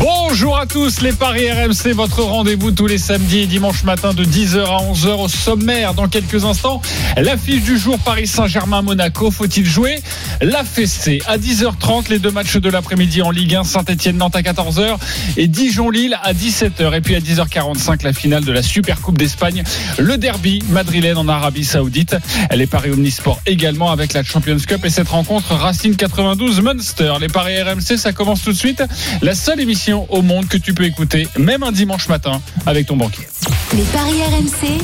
Bonjour à tous, les Paris RMC, votre rendez-vous tous les samedis et dimanches matin de 10h à 11h au sommaire. Dans quelques instants, l'affiche du jour Paris Saint-Germain-Monaco. Faut-il jouer? La fessée à 10h30, les deux matchs de l'après-midi en Ligue 1, Saint-Etienne-Nantes à 14h et Dijon-Lille à 17h. Et puis à 10h45, la finale de la Super Coupe d'Espagne, le derby madrilène en Arabie Saoudite. Les Paris Omnisport également avec la Champions Cup et cette rencontre Racing 92 Munster. Les Paris RMC, ça commence tout de suite. La seule émission au monde que tu peux écouter, même un dimanche matin, avec ton banquier. Les paris RMC.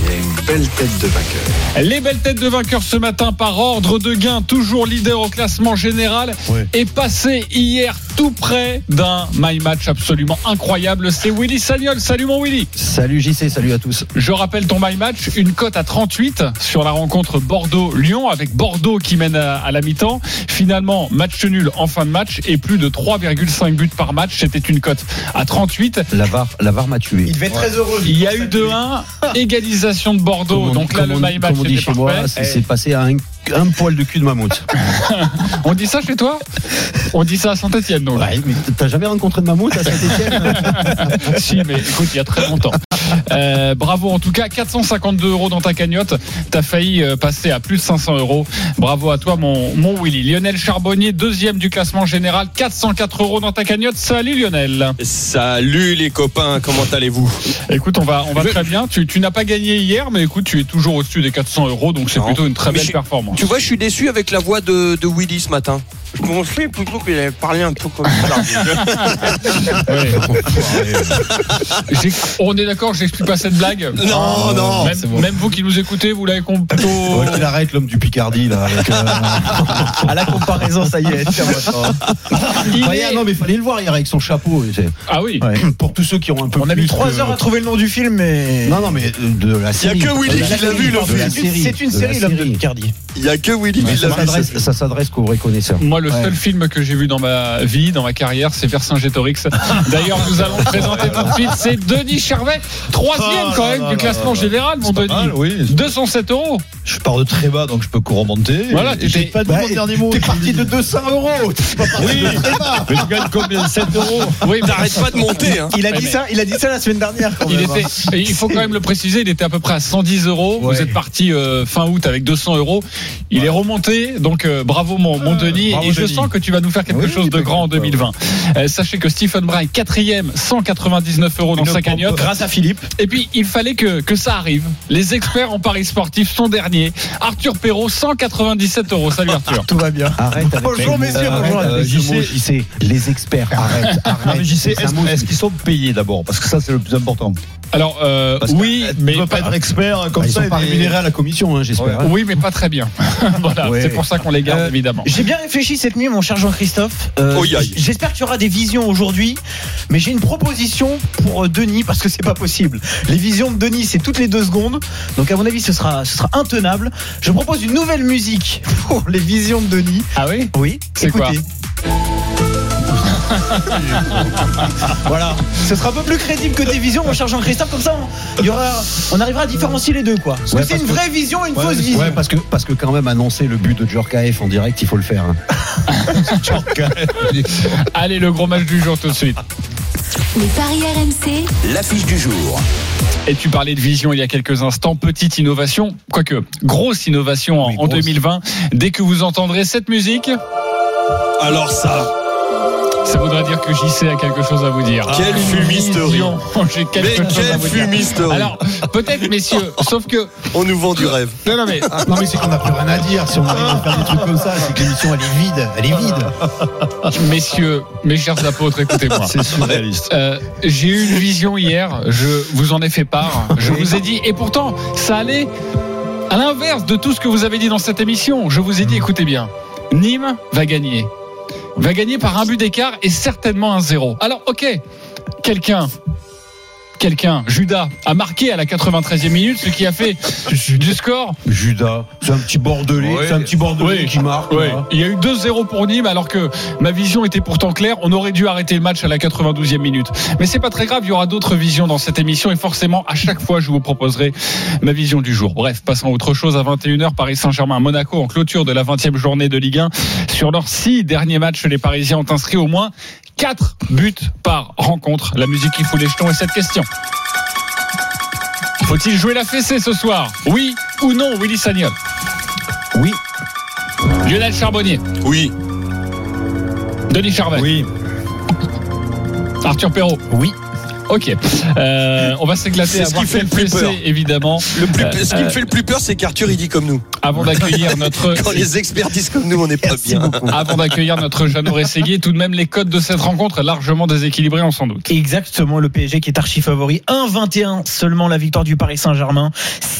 Les belles têtes de vainqueurs ce matin par ordre de gain, toujours leader au classement général, et passé hier tout près d'un my match absolument incroyable. C'est Willy Sagnol. Salut mon Willy. Salut JC, salut à tous. Je rappelle ton my match, une cote à 38 sur la rencontre Bordeaux-Lyon avec Bordeaux qui mène à, à la mi-temps. Finalement, match nul en fin de match et plus de 3,5 buts par match. C'était une cote à 38. La VAR, la VAR m'a tué. Il devait être très heureux. Il y a eu 2-1, égalisation de Bordeaux. Donc là, le my match dit était chez moi, c'est passé à un, un poil de cul de mammouth. On dit ça chez toi? On dit ça à Saint-Etienne, Ouais, mais t'as jamais rencontré de mammouth à Saint-Etienne si, mais écoute, il y a très longtemps. Euh, bravo en tout cas, 452 euros dans ta cagnotte. T'as failli euh, passer à plus de 500 euros. Bravo à toi, mon, mon Willy. Lionel Charbonnier, deuxième du classement général, 404 euros dans ta cagnotte. Salut Lionel. Salut les copains, comment allez-vous? Écoute, on va, on va très bien. Tu, tu n'as pas gagné hier, mais écoute, tu es toujours au-dessus des 400 euros, donc c'est plutôt une très Mais belle je- performance. Tu vois, je suis déçu avec la voix de, de Willy ce matin. Je pensais plutôt qu'il avait parlé un peu comme ça. Ouais. J'ai- on est d'accord, j'explique pas cette blague. non, non. Même, même vous qui nous écoutez, vous l'avez compris. Ouais, qu'il arrête l'homme du Picardie là. avec, euh, À la comparaison, ça y est. tiens-moi. Il Ouais, est- non mais fallait le voir hier avec son chapeau. c'est- Ah oui. Ouais. Pour tous ceux qui ont un peu On a mis plus 3 que- heures à trouver le nom du film, mais. Non non mais de la série. que Willy De la qui l'a série, vu, le de la film. série, C'est une de la série, l'homme de. Picardie. Il y a que Willy Mais qui ça l'a vu. s'adresse- ça s'adresse qu'aux vrais connaisseurs. Moi, le Ouais. seul film que j'ai vu dans ma vie, dans ma carrière, c'est Vercingétorix. D'ailleurs, nous allons présenter tout de suite. C'est Denis Charvet, troisième Oh quand même là du là classement là. général, mon Denis. mal, oui. 207 euros. Je pars de très bas, donc je peux remonter. Voilà, j'ai pas dit Bah, mon dernier mot. T'es parti de 200 euros. Oui, mais je gagne combien 7 euros Oui, mais T'arrêtes pas de monter. Hein. Il a dit mais- ça, il a dit ça la semaine dernière. Quand Il, même, était, et il faut quand même le préciser, il était à peu près à 110 euros. Ouais. Vous êtes parti euh, fin août avec 200 euros. Il est remonté, donc euh, bravo mon, mon Denis. bravo, et je sens que tu vas nous faire quelque Oui, chose de grand en pas, 2020. Euh, sachez que Stephen Bryan, quatrième, 199 euros dans sa cagnotte. Grâce à Philippe. Et puis, il fallait que, que ça arrive. Les experts en paris sportifs sont derniers. Arthur Perrault, 197 euros. Salut Arthur. Tout va bien. Arrête Bonjour, les- messieurs, bonjour, JC. Les experts, arrête, arrête. Est-ce qu'ils sont payés d'abord? Parce que ça, c'est le plus important. Alors, euh, oui, mais Tu peux pas être expert comme Bah, ils ça. sont pas et- rémunérés à la commission, hein, j'espère. hein. Oui, mais pas très bien. voilà, Ouais. c'est pour ça qu'on les garde, Euh, évidemment. J'ai bien réfléchi cette nuit, mon cher Jean-Christophe. Euh, Oh. J'espère qu'il y aura des visions aujourd'hui, mais j'ai une proposition pour euh, Denis parce que c'est pas possible. Les visions de Denis, c'est toutes les deux secondes, donc à mon avis, ce sera, ce sera intenable. Je propose une nouvelle musique pour les visions de Denis. Ah oui? Oui, C'est écoutez. voilà, ce sera un peu plus crédible que tes visions, mon cher Jean-Christophe. Comme ça, on, il y aura, on arrivera à différencier les deux, quoi. Parce Ouais, que c'est une que- vraie vision, et une Ouais, fausse vision. ouais, parce que parce que quand même annoncer le but de Djorkaeff en direct, il faut le faire. hein. Allez, le gros match du jour tout de suite. Les paris RMC. L'affiche du jour. Et tu parlais de vision il y a quelques instants. Petite innovation, quoique grosse innovation en, Oui, en grosse. 2020. Dès que vous entendrez cette musique, Alors ça, ça voudra dire que JC a quelque chose à vous dire. Quelle Une fumisterie. vision. J'ai quelque mais chose à quelle vous dire. fumisterie. Alors, peut-être, messieurs, sauf que. On nous vend du rêve. Non, non, mais. Non mais c'est qu'on n'a plus rien à dire si on arrive à faire des trucs comme ça, c'est que l'émission elle est vide, elle est vide. Messieurs, mes chers apôtres, écoutez-moi. C'est surréaliste. Euh, j'ai eu une vision hier, je vous en ai fait part, je vous ai dit, et pourtant, ça allait à l'inverse de tout ce que vous avez dit dans cette émission. Je vous ai dit, écoutez bien, Nîmes va gagner. Va gagner par un but d'écart et certainement un zéro. Alors, ok, quelqu'un quelqu'un, Judas, a marqué à la 93e minute, ce qui a fait du score. Judas, c'est un petit bordelais, Ouais. c'est un petit bordelais Oui. qui marque. Ouais. là. Il y a eu 2-0 pour Nîmes alors que ma vision était pourtant claire. On aurait dû arrêter le match à la 92e minute. Mais c'est pas très grave, il y aura d'autres visions dans cette émission et forcément à chaque fois je vous proposerai ma vision du jour. Bref, passons à autre chose à 21h Paris Saint-Germain Monaco en clôture de la 20e journée de Ligue 1. Sur leurs six derniers matchs, les Parisiens ont inscrit au moins 4 buts par rencontre. La musique qui fout les jetons est cette question. Faut-il jouer la fessée ce soir? Oui ou non, Willy Sagnol? Oui. Lionel Charbonnier? Oui. Denis Charvet? Oui. Arthur Perrault? Oui. Ok. Euh, on va s'éclater à ce voir qui fait le plus peur. évidemment. Le plus, Euh, ce qui me fait le plus peur, c'est qu'Arthur, il dit comme nous. Avant d'accueillir notre. Quand les experts disent comme nous, on n'est pas bien. beaucoup. Avant d'accueillir notre Jeannot Rességuier, tout de même les codes de cette rencontre largement déséquilibrés, on s'en doute. Exactement, le PSG qui est archi favori. 1-21 seulement la victoire du Paris Saint-Germain.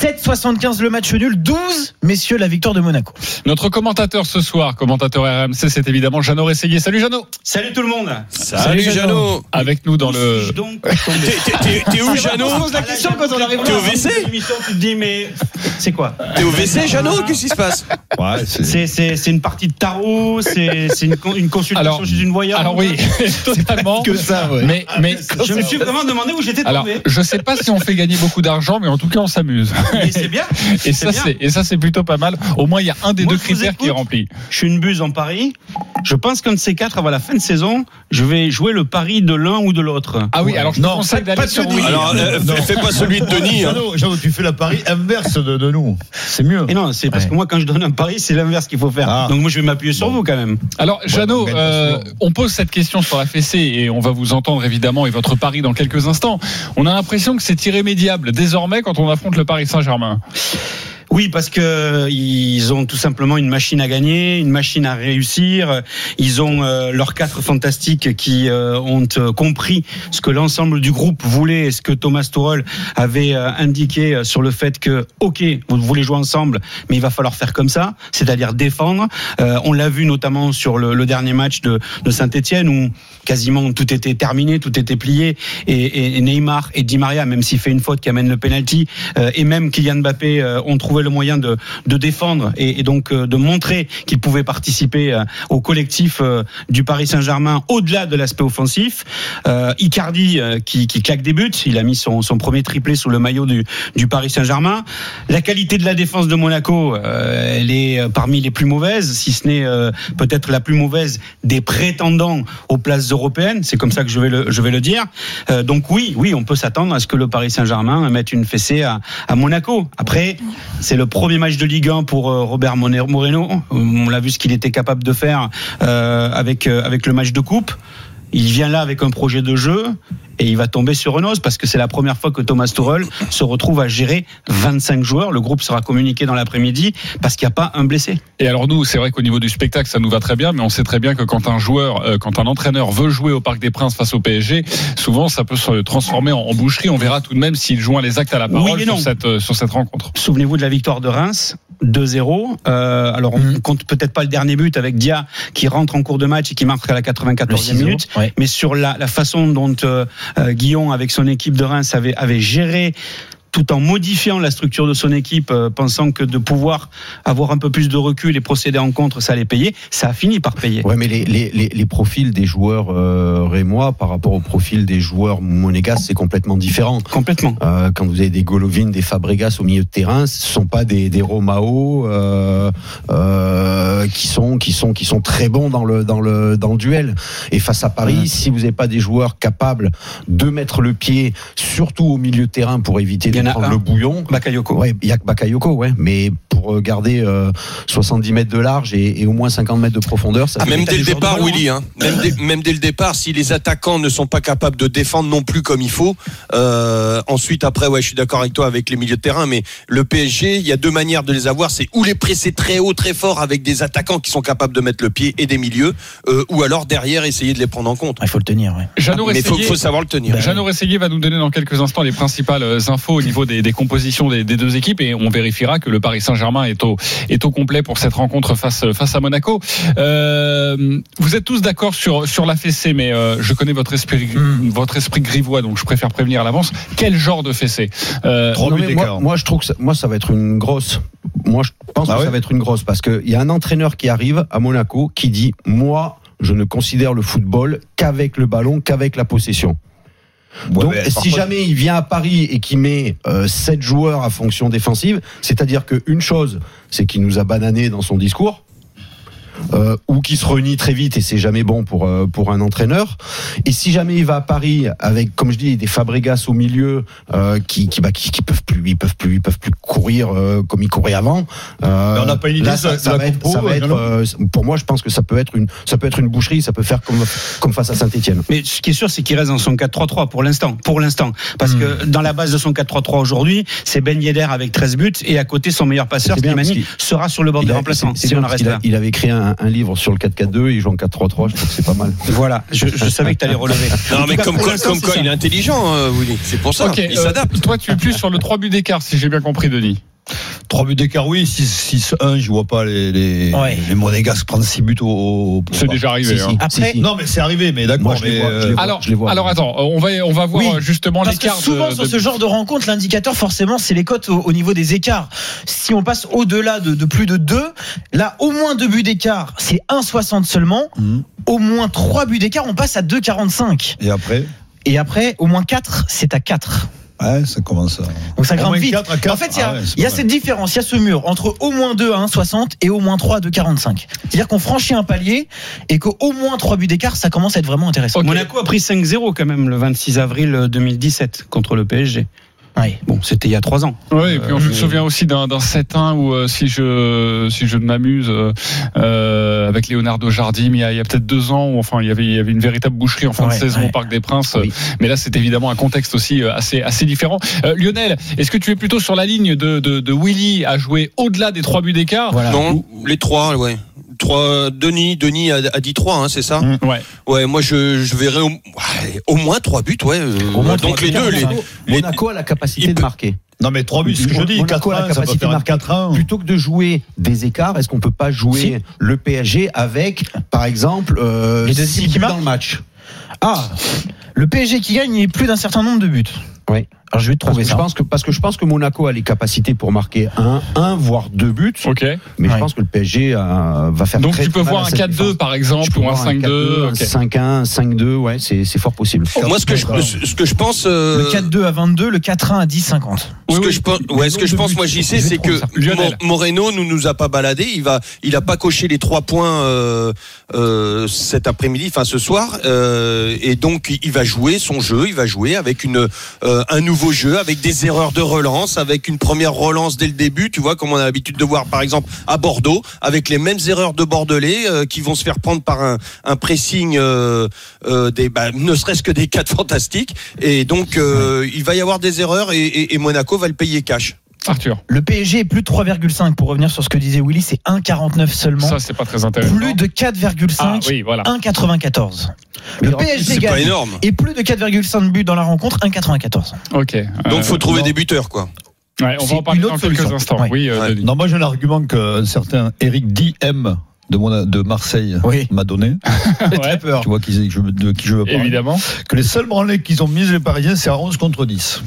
7-75 le match nul. 12, messieurs, la victoire de Monaco. Notre commentateur ce soir, commentateur RMC, c'est évidemment Jeannot Rességuier. Salut Jeannot Salut tout le monde. Salut, Jeannot. Avec nous dans le. Donc T'es- t'es- T'es t'es où, Jeannot pose la question quand on arrive T'es au WC L'émission, tu te dis mais c'est quoi T'es au WC, Jeannot Qu'est-ce qui se passe Ouais, c'est. C'est c'est c'est une partie de tarot, c'est c'est une con- une consultation Alors- chez une voyante. Alors oui, totalement. Que ça, ouais. Mais, mais. Je me suis vraiment demandé où j'étais Alors, tombé. je sais pas si on fait gagner beaucoup d'argent, mais en tout cas, on s'amuse. Mais c'est bien. Et ça, bien. c'est, et ça, c'est plutôt pas mal. Au moins, il y a un des Moi, deux critères qui est rempli. Je suis une buse en Paris. Je pense qu'un de ces quatre, avant la fin de saison, je vais jouer le pari de l'un ou de l'autre. Ah oui, alors je te Non, conseille pas- Denis. Alors, euh, Non. fais pas celui de Denis. hein. Jeannot, Jeannot, tu fais la pari inverse de, de nous. C'est mieux. Et non, c'est parce Ouais. que moi, quand je donne un pari, c'est l'inverse qu'il faut faire. Ah. Donc moi, je vais m'appuyer sur Bon. vous quand même. Alors, Jeannot, mais euh, on pose cette question sur la fessée et on va vous entendre évidemment et votre pari dans quelques instants. On a l'impression que c'est irrémédiable désormais quand on affronte le Paris Saint-Germain. Oui, parce que ils ont tout simplement une machine à gagner, une machine à réussir. Ils ont euh, leurs quatre fantastiques qui euh, ont euh, compris ce que l'ensemble du groupe voulait et ce que Thomas Tuchel avait euh, indiqué euh, sur le fait que, ok, vous voulez jouer ensemble, mais il va falloir faire comme ça, c'est-à-dire défendre. Euh, on l'a vu notamment sur le, le dernier match de, de Saint-Etienne où quasiment tout était terminé, tout était plié et, et Neymar et Di Maria, même s'il fait une faute qui amène le penalty, euh, et même Kylian Mbappé euh, ont trouvé le moyen de, de défendre et, donc euh, de montrer qu'ils pouvaient participer euh, au collectif euh, du Paris Saint-Germain au-delà de l'aspect offensif. Icardi qui, qui claque des buts, il a mis son, son premier triplé sous le maillot du, du Paris Saint-Germain. La qualité de la défense de Monaco, elle est parmi les plus mauvaises, si ce n'est peut-être la plus mauvaise des prétendants aux places européennes. C'est comme ça que je vais le, je vais le dire. Donc oui, oui, on peut s'attendre à ce que le Paris Saint-Germain mette une fessée à, à Monaco. Après, c'est le premier match de Ligue 1 pour euh, Robert Moreno. On l'a vu ce qu'il était capable de faire euh, avec euh, avec le match de coupe. Il vient là avec un projet de jeu et il va tomber sur os parce que c'est la première fois que Thomas Tuchel se retrouve à gérer 25 joueurs. Le groupe sera communiqué dans l'après-midi parce qu'il n'y a pas un blessé. Et alors nous, c'est vrai qu'au niveau du spectacle, ça nous va très bien, mais on sait très bien que quand un joueur, euh, quand un entraîneur veut jouer au Parc des Princes face au PSG, souvent ça peut se transformer en, boucherie. On verra tout de même s'il joint les actes à la parole Oui sur cette, euh, sur cette rencontre. Souvenez-vous de la victoire de Reims. 2-0. Euh, alors, on Mhm. compte peut-être pas le dernier but avec Dia qui rentre en cours de match et qui marque à la 94e minute. Ouais. mais sur la, la façon dont euh, euh, Guillaume, avec son équipe de Reims, avait, avait géré tout en modifiant la structure de son équipe, euh, pensant que de pouvoir avoir un peu plus de recul et procéder en contre, ça allait payer, ça a fini par payer. Ouais, mais les, les, les, les profils des joueurs euh, rémois par rapport au profil des joueurs monégasques, c'est complètement différent. Complètement. Euh, quand vous avez des Golovin, des Fabregas au milieu de terrain, ce sont pas des, des Romao euh, qui sont qui sont qui sont très bons dans le dans le dans le duel. Et face à Paris, si vous n'avez pas des joueurs capables de mettre le pied, surtout au milieu de terrain pour éviter Il y de en a prendre un. le bouillon. Bakayoko. Ouais, il y a que Bakayoko, ouais. Mais pour euh, garder euh, 70 mètres de large et, et au moins 50 mètres de profondeur, ça Ah, fait même dès le de départ, hein. Willy, hein. même, dès, même dès le départ, si les attaquants ne sont pas capables de défendre non plus comme il faut, euh, ensuite après, ouais, je suis d'accord avec toi avec les milieux de terrain, mais le PSG, il y a deux manières de les avoir, c'est ou les presser très haut, très fort avec des attaquants qui sont capables de mettre le pied et des milieux, euh, ou alors derrière essayer de les prendre en compte. Il faut le tenir, ouais. Jeannot mais faut, Rességuier- faut savoir le tenir. Jeannot Rességuier va nous donner dans quelques instants les principales euh, infos au niveau des, des compositions des, des deux équipes et on vérifiera que le Paris Saint-Germain est au, est au complet pour cette rencontre face, face à Monaco. Euh, vous êtes tous d'accord sur, sur la fessée, mais euh, je connais votre esprit, Hmm. votre esprit grivois, donc je préfère prévenir à l'avance. Quel genre de fessée? Euh, Non, moi, d'écart. moi, je trouve que ça, moi, ça va être une grosse. Moi, je pense Ah que ouais ça va être une grosse parce qu'il y a un entraîneur qui arrive à Monaco qui dit Moi, je ne considère le football qu'avec le ballon, qu'avec la possession. Ouais, Donc, si jamais il vient à Paris et qu'il met euh, sept joueurs à fonction défensive, c'est-à-dire qu'une chose, c'est qu'il nous a banané dans son discours. Euh, ou qui se réunit très vite et c'est jamais bon pour euh, pour un entraîneur. Et si jamais il va à Paris avec, comme je dis, des Fabregas au milieu euh, qui qui, bah, qui qui peuvent plus, ils peuvent plus, ils peuvent plus courir euh, comme ils couraient avant. euh, on n'a pas une idée là, de ça, ça de va être, compo, ça va être, Jeannot pour moi, je pense que ça peut être une, ça peut être une boucherie, ça peut faire comme comme face à Saint-Étienne. Mais ce qui est sûr, c'est qu'il reste dans son 4-3-3 pour l'instant. Pour l'instant. Parce que dans la base de son 4-3-3 aujourd'hui, c'est Ben Yedder avec 13 buts et à côté, son meilleur passeur, Slimani, sera sur le Si on qu'il a- là. il avait écrit un, un livre sur le 4-4-2, il joue en 4-3-3, je trouve que c'est pas mal. Voilà, je, je savais que tu allais relever. Non, mais comme quoi, comme quoi il est intelligent, euh, Willy. C'est pour ça. Ok, il euh, s'adapte. toi tu es plus sur le 3 buts d'écart, si j'ai bien compris, Denis. Trois buts d'écart, oui. 6-1, je vois pas les, les, Ouais. les Monégasques prendre 6 buts au. au- C'est déjà arrivé. Si, hein. si, Après- si. Non, mais c'est arrivé, mais d'accord. Moi, je les mais, vois, je les euh. Alors, je les vois. alors attends, on va on va voir Oui, euh, justement Parce que l'écart. souvent de- sur de- ce genre de rencontre, l'indicateur forcément c'est les cotes au, au niveau des écarts. Si on passe au-delà de, de plus de 2, là au moins 2 buts d'écart, c'est 1,60 seulement. Mhm. Au moins 3 buts d'écart, on passe à 2,45. Et après, Et après, au moins 4, c'est à 4. Ouais, ça commence à. Donc ça grimpe vite. 4 à 4. En fait, il y a, Ah ouais, y a cette différence, il y a ce mur entre au moins 2 à 1,60 et au moins 3 à 2,45. C'est-à-dire qu'on franchit un palier et qu'au moins 3 buts d'écart, ça commence à être vraiment intéressant. Ok. Monaco a pris 5-0 quand même le 26 avril 2017 contre le PSG. Ouais. Bon, c'était il y a 3 ans. Oui, et puis on Euh, se souvient aussi d'un d'un 7-1 où, euh, si je si je ne m'amuse, euh, avec Leonardo Jardim, il y a, peut-être deux ans, où, enfin, il y avait il y avait une véritable boucherie en fin Ouais, de saison ouais. au Parc des Princes. Oui. Mais là, c'est évidemment un contexte aussi assez assez différent. Euh, Lionel, est-ce que tu es plutôt sur la ligne de de, de Willy à jouer au-delà des trois buts d'écart Voilà. Non, les trois, ouais. Trois, Denis, Denis a, a dit trois, hein, c'est ça Mm. Ouais. Ouais, moi je, je verrais au, ouais, au moins trois buts, ouais. euh, Au moins donc trois les deux, les, Monaco- les- Monaco a la capacité de peut- marquer. Non, mais 3 buts, c'est ce que je dis. Monaco 4 a la 1, ça capacité faire de un marquer. 4 1. Plutôt que de jouer des écarts, est-ce qu'on peut pas jouer Si. le PSG avec, par exemple, euh, Les deux buts dans le match? Ah, le PSG qui gagne, il est plus d'un certain nombre de buts. Oui. Alors je vais te Parce trouver que, je ça. pense que, parce que je pense que Monaco a les capacités pour marquer un, un voire deux buts, Ok. mais Ouais. je pense que le PSG euh, va faire Donc très tu peux voir un cette 4-2 défense. par exemple ou un voir 5-2. un ok. 5-1, 5-2, ouais, c'est c'est fort possible. moi ce que je, ce que je pense, euh, Le 4-2 à 22, le 4-1 à 10,50. ce Oui, que oui. je pense, ouais, ce que je pense, moi, j'y sais, c'est que ça. Moreno nous nous a pas baladé. Il va, il a pas coché les trois points euh, euh, cet après-midi, enfin ce soir, euh, et donc il va jouer son jeu. Il va jouer avec une euh, un nouveau jeu, avec des erreurs de relance, avec une première relance dès le début. Tu vois, comme on a l'habitude de voir, par exemple à Bordeaux, avec les mêmes erreurs de Bordelais euh, qui vont se faire prendre par un, un pressing, euh, euh, des, bah, ne serait-ce que des quatre fantastiques. Et donc euh, il va y avoir des erreurs et, et- et Monaco va le payer cash. Arthur, Le PSG est plus de 3,5 pour revenir sur ce que disait Willy, c'est 1,49 seulement. ça c'est pas très intéressant. plus de 4,5, Ah oui, voilà. 1,94. Le PSG C'est pas gagne. énorme. Et plus de 4,5 buts dans la rencontre, 1,94. Ok. Donc Euh, faut trouver non. des buteurs quoi. ouais, on va en parler dans quelques solution. instants. Ouais. Oui, euh, Ouais. Non, moi j'ai un argument qu'un certain Eric Diem de, mon, de Marseille Oui. m'a donné. Ouais, peur. Tu vois qui, je, de qui je veux parler. Évidemment. Que les seuls branlés qu'ils ont mis les Parisiens, c'est à 11 contre 10.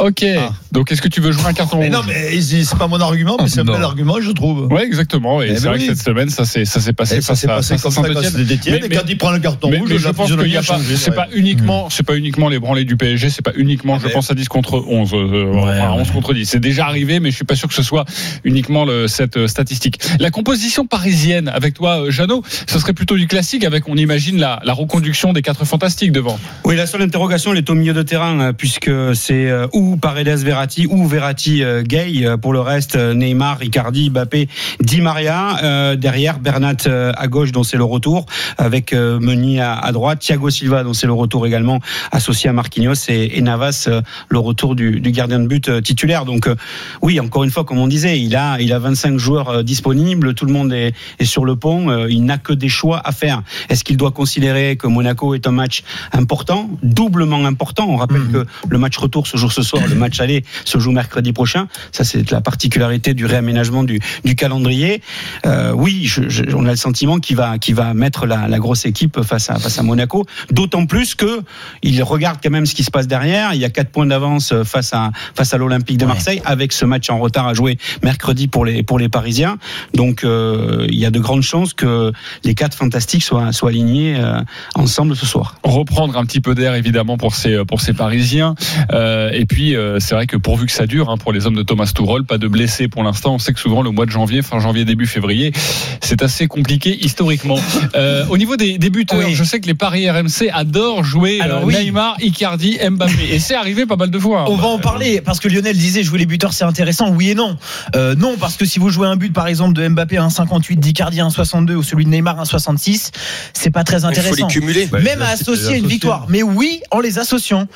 Ok. Donc est-ce que tu veux jouer un carton Mais rouge non, mais c'est pas mon argument, mais c'est un Non. bel argument, je trouve. Ouais, exactement. Et Eh c'est ben vrai oui. que cette semaine, ça s'est ça s'est passé Et ça s'est passé face à comme ça Mais- et quand il prend le carton Mais, rouge, mais je pense qu'il y a pas, c'est pas uniquement, c'est pas uniquement les branlés du PSG, c'est pas uniquement, je Mais- pense à 10 contre 11, euh, enfin, 11 contre 10. C'est déjà arrivé, mais je suis pas sûr que ce soit uniquement le, cette euh, statistique. La composition parisienne, avec toi, euh, Jeannot, ce serait plutôt du classique avec, on imagine, la, la reconduction des quatre fantastiques devant. Oui, la seule interrogation, elle est au milieu de terrain, euh, puisque c'est euh, ou Paredes Verratti ou Verratti euh, Gay. Euh, Pour le reste, euh, Neymar, Icardi, Mbappé, Di Maria. Euh, derrière, Bernat à gauche, dont c'est le retour, avec Meunier à, à droite, Thiago Silva, dont c'est le retour également, associé à Marquinhos, et, et Navas, le retour du, du gardien de but titulaire. Donc, euh, oui, encore une fois, comme on disait, il a, il a 25 joueurs disponibles, tout le monde est, est sur le pont, il n'a que des choix à faire. Est-ce qu'il doit considérer que Monaco est un match important, doublement important? On rappelle Mhm. que le match retour se joue ce soir soir. Le match aller se joue mercredi prochain. Ça, c'est la particularité du réaménagement du, du calendrier. Euh, oui, je, je, on a le sentiment qu'il va, qu'il va mettre la, la, grosse équipe face à, face à Monaco. D'autant plus que il regarde quand même ce qui se passe derrière. Il y a quatre points d'avance face à, face à l'Olympique de Marseille, ouais. avec ce match en retard à jouer mercredi pour les, pour les Parisiens. Donc, euh, il y a de grandes chances que les quatre fantastiques soient, soient alignés euh, ensemble ce soir. Reprendre un petit peu d'air, évidemment, pour ces, pour ces Parisiens. Et puis, c'est vrai que pourvu que ça dure, hein, pour les hommes de Thomas Tuchel, pas de blessés pour l'instant. On sait que souvent, le mois de janvier, fin janvier, début février, c'est assez compliqué historiquement. Euh, au niveau des, des buteurs, oui. je sais que les paris RMC adorent jouer Alors, oui. Neymar, Icardi, Mbappé. Et c'est arrivé pas mal de fois. On va en parler parce que Lionel disait jouer les buteurs c'est intéressant. Oui et non. Euh, non parce que si vous jouez un but par exemple de Mbappé à 1,58, d'Icardi à 1,62 ou celui de Neymar à 1,66, c'est pas très intéressant. Il faut les cumuler. Même à associer une victoire. Mais oui en les associant.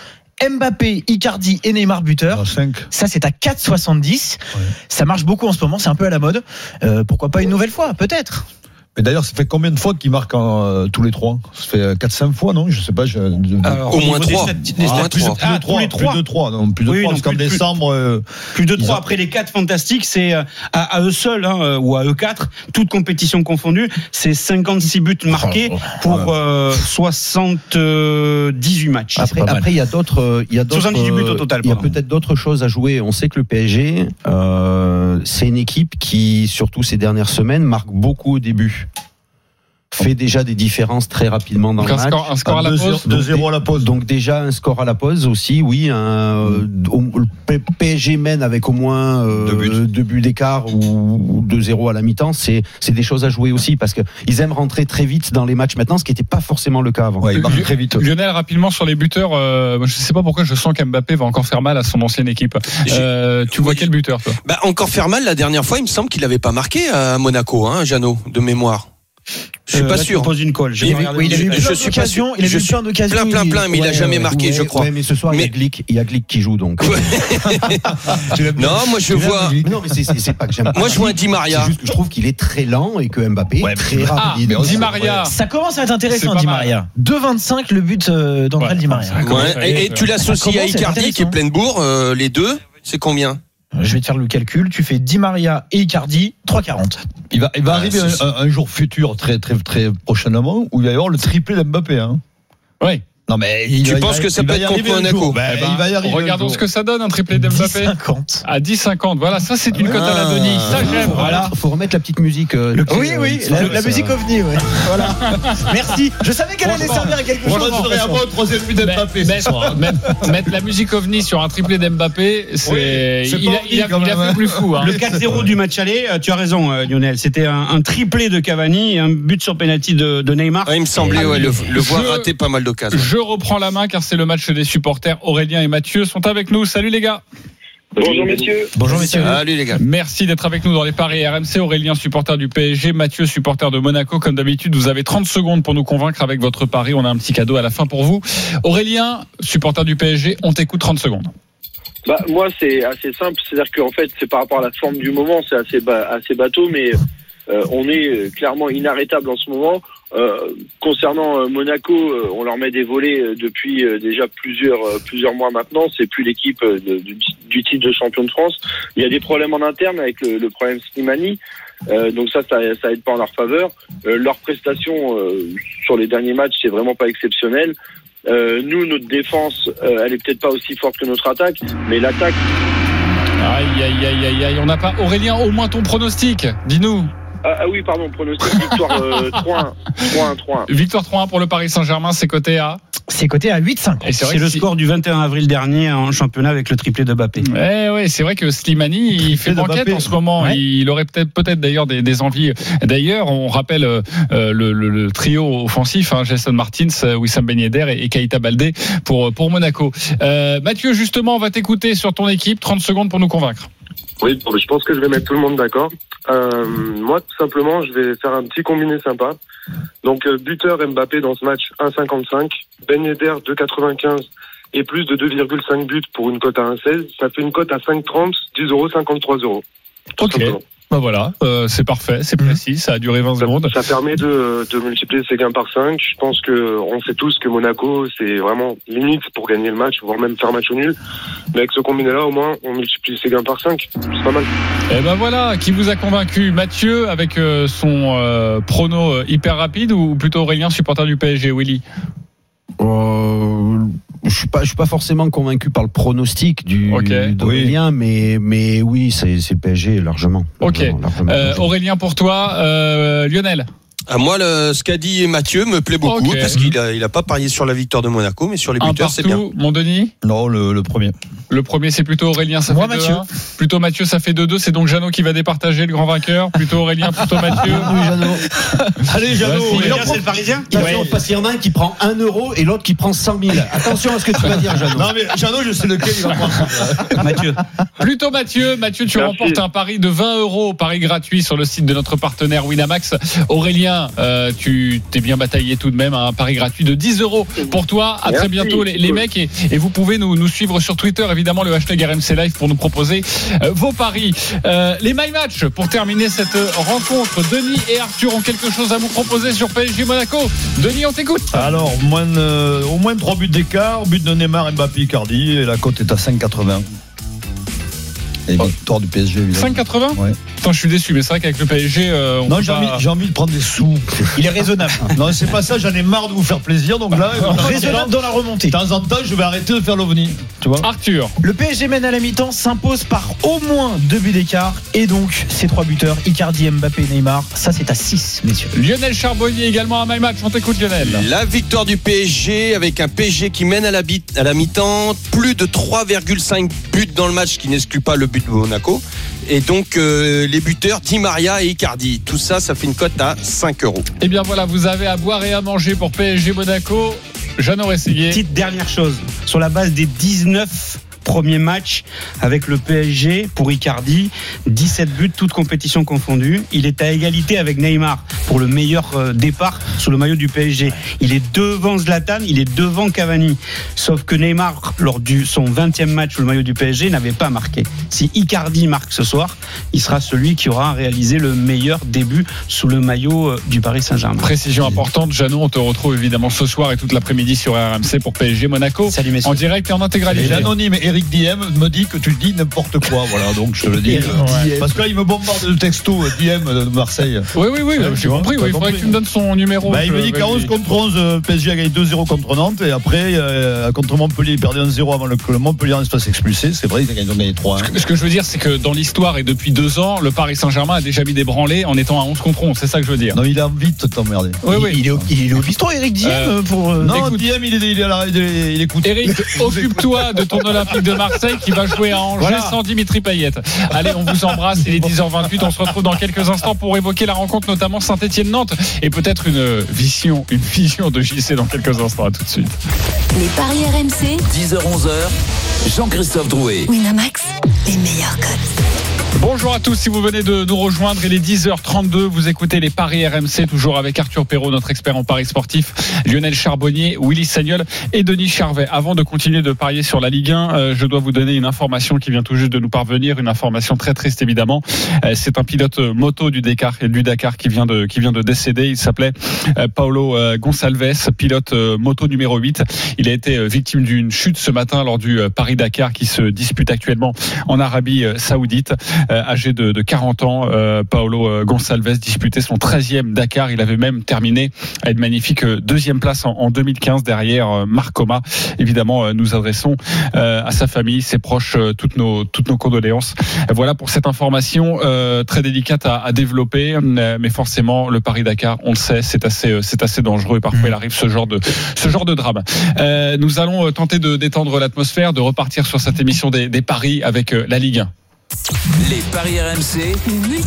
Mbappé, Icardi et Neymar buteur. Ça, c'est à 4,70. Ouais. Ça marche beaucoup en ce moment. C'est un peu à la mode. Euh, pourquoi pas une nouvelle fois Peut-être. Mais d'ailleurs, ça fait combien de fois qu'ils marquent en, euh, tous les trois? Ça fait 4-5 fois, non? Je sais pas. Je... Alors, au moins 3. Ah, plus, ah, plus, de 3. Ah, plus de 3. Plus de 3. Non, plus de oui, 3 parce qu'en décembre. Euh, plus de 3. Après les 4 fantastiques, c'est à, à, eux seuls, hein, ou à eux 4, toute compétition confondue, c'est 56 buts marqués pour euh, 78 matchs. Après, après il y a d'autres. Il y a 78 buts au total. Il y a peut-être d'autres choses à jouer. On sait que le PSG, c'est une équipe qui, surtout ces dernières semaines, marque beaucoup au début fait déjà des différences très rapidement dans Donc le un match. Score, un score à la pause 2-0 à la pause. Donc déjà un score à la pause aussi, oui. Un, le PSG mène avec au moins euh, deux buts, deux buts d'écart ou 2-0 à la mi-temps. C'est c'est des choses à jouer aussi parce que ils aiment rentrer très vite dans les matchs maintenant, ce qui n'était pas forcément le cas avant. Ouais, ils très vite. Lionel, rapidement sur les buteurs, euh, je ne sais pas pourquoi je sens qu'Mbappé va encore faire mal à son ancienne équipe. Euh, tu vois quel buteur toi? Bah, Encore faire mal la dernière fois, il me semble qu'il n'avait pas marqué à Monaco, hein, Jeannot, de mémoire. Je suis euh, pas là, sûr. Tu poses une colle. Il, oui, il a eu je suis pas sûr. Il a je eu plein d'occasions. Plein, plein, plein, mais il a jamais marqué, ouais, je crois. Ouais, mais ce soir, mais... il y a Glick, il y a Glick qui joue donc. non, moi je vois. Non, mais c'est pas que j'aime. Moi je vois un Di Maria. C'est juste que je trouve qu'il est très lent et que Mbappé est très ah, rapide. Di Maria. Ça commence à être intéressant, Di Maria. 2,25 le but d'André Di Maria. Et, tu l'associes à Icardi qui est pleine bourre, euh, les deux, c'est combien je vais te faire le calcul. Tu fais Di Maria et Icardi, 3,40. Il va, il va ah, arriver un, un, jour futur, très, très, très prochainement, où il va y avoir le triplé d'Mbappé. Hein. Oui. Non mais il tu penses que ça peut être contre Monaco ben, ben, il va y arriver Regardons ce que ça donne un triplé d'Mbappé. 10,50. À 10,50. Voilà, ça c'est une cote à la Denis. Ça j'aime. Voilà. Faut remettre la petite musique. Euh, le oui, oui, la, la musique ovni. Ouais. voilà. Merci. Je savais qu'elle allait servir à quelque chose. Je à moi au troisième but d'Mbappé. Mettre la musique ovni sur un triplé d'Mbappé, c'est il a fait plus fou. Le 4-0 du match aller, tu as raison Lionel. C'était un triplé de Cavani et un but sur penalty de Neymar. Il me semblait le voir rater pas mal d'occasions. Je reprends la main car c'est le match des supporters. Aurélien et Mathieu sont avec nous. Salut les gars. Bonjour messieurs. Bonjour messieurs. Salut les gars. Merci d'être avec nous dans les paris RMC. Aurélien, supporter du PSG. Mathieu, supporter de Monaco. Comme d'habitude, vous avez 30 secondes pour nous convaincre avec votre pari. On a un petit cadeau à la fin pour vous. Aurélien, supporter du PSG, on t'écoute 30 secondes. Bah, moi, c'est assez simple. C'est-à-dire qu'en fait, c'est par rapport à la forme du moment, c'est assez, ba assez bateau, mais euh, on est clairement inarrêtable en ce moment. Euh, concernant euh, Monaco, euh, on leur met des volets depuis déjà plusieurs plusieurs mois maintenant. C'est plus l'équipe du titre de champion de France. Il y a des problèmes en interne avec le, le problème Slimani. donc ça, ça, ça aide pas en leur faveur. leur prestation sur les derniers matchs, c'est vraiment pas exceptionnel. nous, notre défense, elle est peut-être pas aussi forte que notre attaque, mais l'attaque. Aïe aïe aïe aïe aïe. On n'a pas Aurélien, au moins ton pronostic. Dis-nous. Ah, ah, oui, pardon, pronostic victoire euh, 3-1. 3-1, 3-1. Victoire 3-1 pour le Paris Saint-Germain, c'est coté à C'est coté à 8-5. C'est le score du 21 avril dernier en championnat avec le triplé de Bappé. Ouais, ouais, c'est vrai que Slimani, il fait banquette en ce moment. Ouais. Il aurait peut-être peut-être d'ailleurs des, des, envies. D'ailleurs, on rappelle euh, le, le, le, trio offensif, hein, Jason Martins, Wissam Ben Yedder et, et Keita Baldé pour, pour Monaco. Euh, Mathieu, justement, on va t'écouter sur ton équipe. 30 secondes pour nous convaincre. Oui, je pense que je vais mettre tout le monde d'accord. Euh, moi, tout simplement, je vais faire un petit combiné sympa. Donc, euh, buteur Mbappé dans ce match 1,55, Ben Yedder 2,95 et plus de 2,5 buts pour une cote à 1,16. Ça fait une cote à 5,30, 10 euros, 53 euros. Ok. Bah voilà, euh, c'est parfait, c'est précis, ça a duré 20 secondes. Ça permet de, de multiplier ses gains par 5. Je pense que on sait tous que Monaco, c'est vraiment limite pour gagner le match, voire même faire match au nul. Mais avec ce combiné-là, au moins, on multiplie ses gains par 5. C'est pas mal. Et ben voilà, qui vous a convaincu? Mathieu avec euh, son euh, prono euh, hyper rapide ou plutôt Aurélien, supporter du PSG, Willy? Euh, suis pas, je suis pas forcément convaincu par le pronostic du d'Aurélien, mais mais oui, c'est c'est le PSG largement. Ok. Largement, largement. Euh, Aurélien pour toi, euh, Lionel À moi, le, ce qu'a dit Mathieu me plaît beaucoup parce qu'il a, il a pas parié sur la victoire de Monaco, mais sur les Un buteurs, c'est bien. mon Denis? Non, le, le premier. Le premier, c'est plutôt Aurélien, ça Moi, fait Mathieu. 2-1. Plutôt Mathieu, ça fait 2-2. C'est donc Jeannot qui va départager le grand vainqueur. Plutôt Aurélien, plutôt Mathieu. Allez, Jeannot, il en c'est le Parisien Attention, parce qu'il y en a un qui prend 1 euro et l'autre qui prend 100 000. Attention à ce que tu vas dire, Jeannot. Non, mais Jeannot, je sais lequel il va prendre. Mathieu. Plutôt Mathieu. Mathieu, tu Merci. remportes un pari de 20 euros, pari gratuit sur le site de notre partenaire Winamax. Aurélien, euh, tu t'es bien bataillé tout de même, un pari gratuit de 10 euros pour toi. À très bientôt les, mecs et, et vous pouvez nous, nous suivre sur Twitter, évidemment le hashtag RMC Live pour nous proposer euh, vos paris. Euh, les My Match pour terminer cette rencontre. Denis et Arthur ont quelque chose à vous proposer sur PSG Monaco. Denis, on t'écoute. Alors, moins, de- au moins 3 buts d'écart, but de Neymar, Mbappé, Icardi, et la cote est à 5,80. Et victoire du PSG, évidemment. 5,80 Ouais. Putain, je suis déçu, mais c'est vrai qu'avec le PSG, euh, on Non, peut j'ai pas- envie, j'ai envie de prendre des sous. Il est raisonnable. Non, c'est pas ça, j'en ai marre de vous faire plaisir, donc là, de temps en temps- raisonnable dans la remontée. de temps en temps, je vais arrêter de faire l'ovni. Tu vois Arthur. Le PSG mène à la mi-temps, s'impose par au moins deux buts d'écart. Et donc, ces trois buteurs, Icardi, Mbappé, Neymar, ça c'est à 6, messieurs. Lionel Charbonnier également à My Match. On t'écoute, Lionel. La victoire du PSG avec un PSG qui mène à la, bit- à la mi-temps, plus de 3,5 buts dans le match qui n'exclut pas le but de Monaco. Et donc euh, les buteurs Di Maria et Icardi. Tout ça, ça fait une cote à 5 euros. Eh bien voilà, vous avez à boire et à manger pour PSG Monaco. Jeannot Rességuier. Petite dernière chose. Sur la base des 19 premiers matchs avec le PSG pour Icardi, 17 buts, toutes compétitions confondues. Il est à égalité avec Neymar pour le meilleur euh, départ sous le maillot du PSG. Il est devant Zlatan, il est devant Cavani. Sauf que Neymar, lors du son 20e match sous le maillot du PSG, n'avait pas marqué. Si Icardi marque ce soir, il sera celui qui aura réalisé le meilleur début sous le maillot euh, du Paris Saint-Germain. Précision importante, Jeannot, on te retrouve évidemment ce soir et toute l'après-midi sur RMC pour PSG Monaco. Salut messieurs. En direct et en Et intégralité. l'anonyme Eric Diem me dit que tu dis n'importe quoi, voilà, donc je te le dis. Euh. Parce que là, il me bombarde de texto euh, Diem de Marseille. Oui, oui, oui, Ouais, j'ai compris. oui, il faudrait que tu me donnes son numéro. Bah, il me dit qu'à 11 lui- contre 11, euh, PSG a gagné 2-0 contre Nantes. Et après, euh, contre Montpellier, il perdait 1-0 avant le, que le Montpellier en se fasse expulser. C'est vrai, ils ont gagné- ils ont gagné 3 Ce que je veux dire, c'est que dans l'histoire et depuis deux ans, le Paris Saint-Germain a déjà mis des branlés en étant à 11 contre 11. C'est ça que je veux dire. Non, il a envie de t'emmerder. Oui, oui. Il, est au, il est au bistrot, Eric Diem, Euh, pour. euh, Non, écoute. Diem, il est, il est, à la- il est- il écoute. Eric, occupe-toi de ton Olympique de Marseille qui va jouer à Angers Voilà. sans Dimitri Payet. Allez, on vous embrasse. Il est 10h28. On se retrouve dans quelques instants pour évoquer la rencontre, notamment Saint-Etienne-Nantes et peut-être une vision, une vision de JC dans quelques instants. À tout de suite. Les paris RMC, 10h-11h, Jean-Christophe Drouet. Winamax, les meilleurs cotes. Bonjour à tous, si vous venez de nous rejoindre, il est 10h32, vous écoutez les Paris RMC, toujours avec Arthur Perrault, notre expert en Paris sportif, Lionel Charbonnier, Willy Sagnol et Denis Charvet. Avant de continuer de parier sur la Ligue 1, euh, je dois vous donner une information qui vient tout juste de nous parvenir, une information très triste évidemment. Euh, C'est un pilote moto du Dakar, qui vient de, qui vient de décéder, il s'appelait euh, Paulo euh, Gonçalves, pilote moto numéro 8. Il a été victime d'une chute ce matin lors du Paris-Dakar qui se dispute actuellement en Arabie Saoudite. Euh, âgé de, de 40 ans, euh, Paolo euh, Gonçalves disputait son 13e Dakar. Il avait même terminé à une magnifique deuxième place en, en 2015 derrière euh, Marc Coma. Évidemment, nous adressons à sa famille, ses proches, toutes nos toutes nos condoléances. Voilà pour cette information très délicate à, à développer, mais forcément le Paris Dakar, on le sait, c'est assez c'est assez dangereux et parfois il arrive ce genre de ce genre de drame. Euh, nous allons tenter de détendre l'atmosphère, de repartir sur cette émission des, des paris avec la Ligue 1. Les paris RMC, Le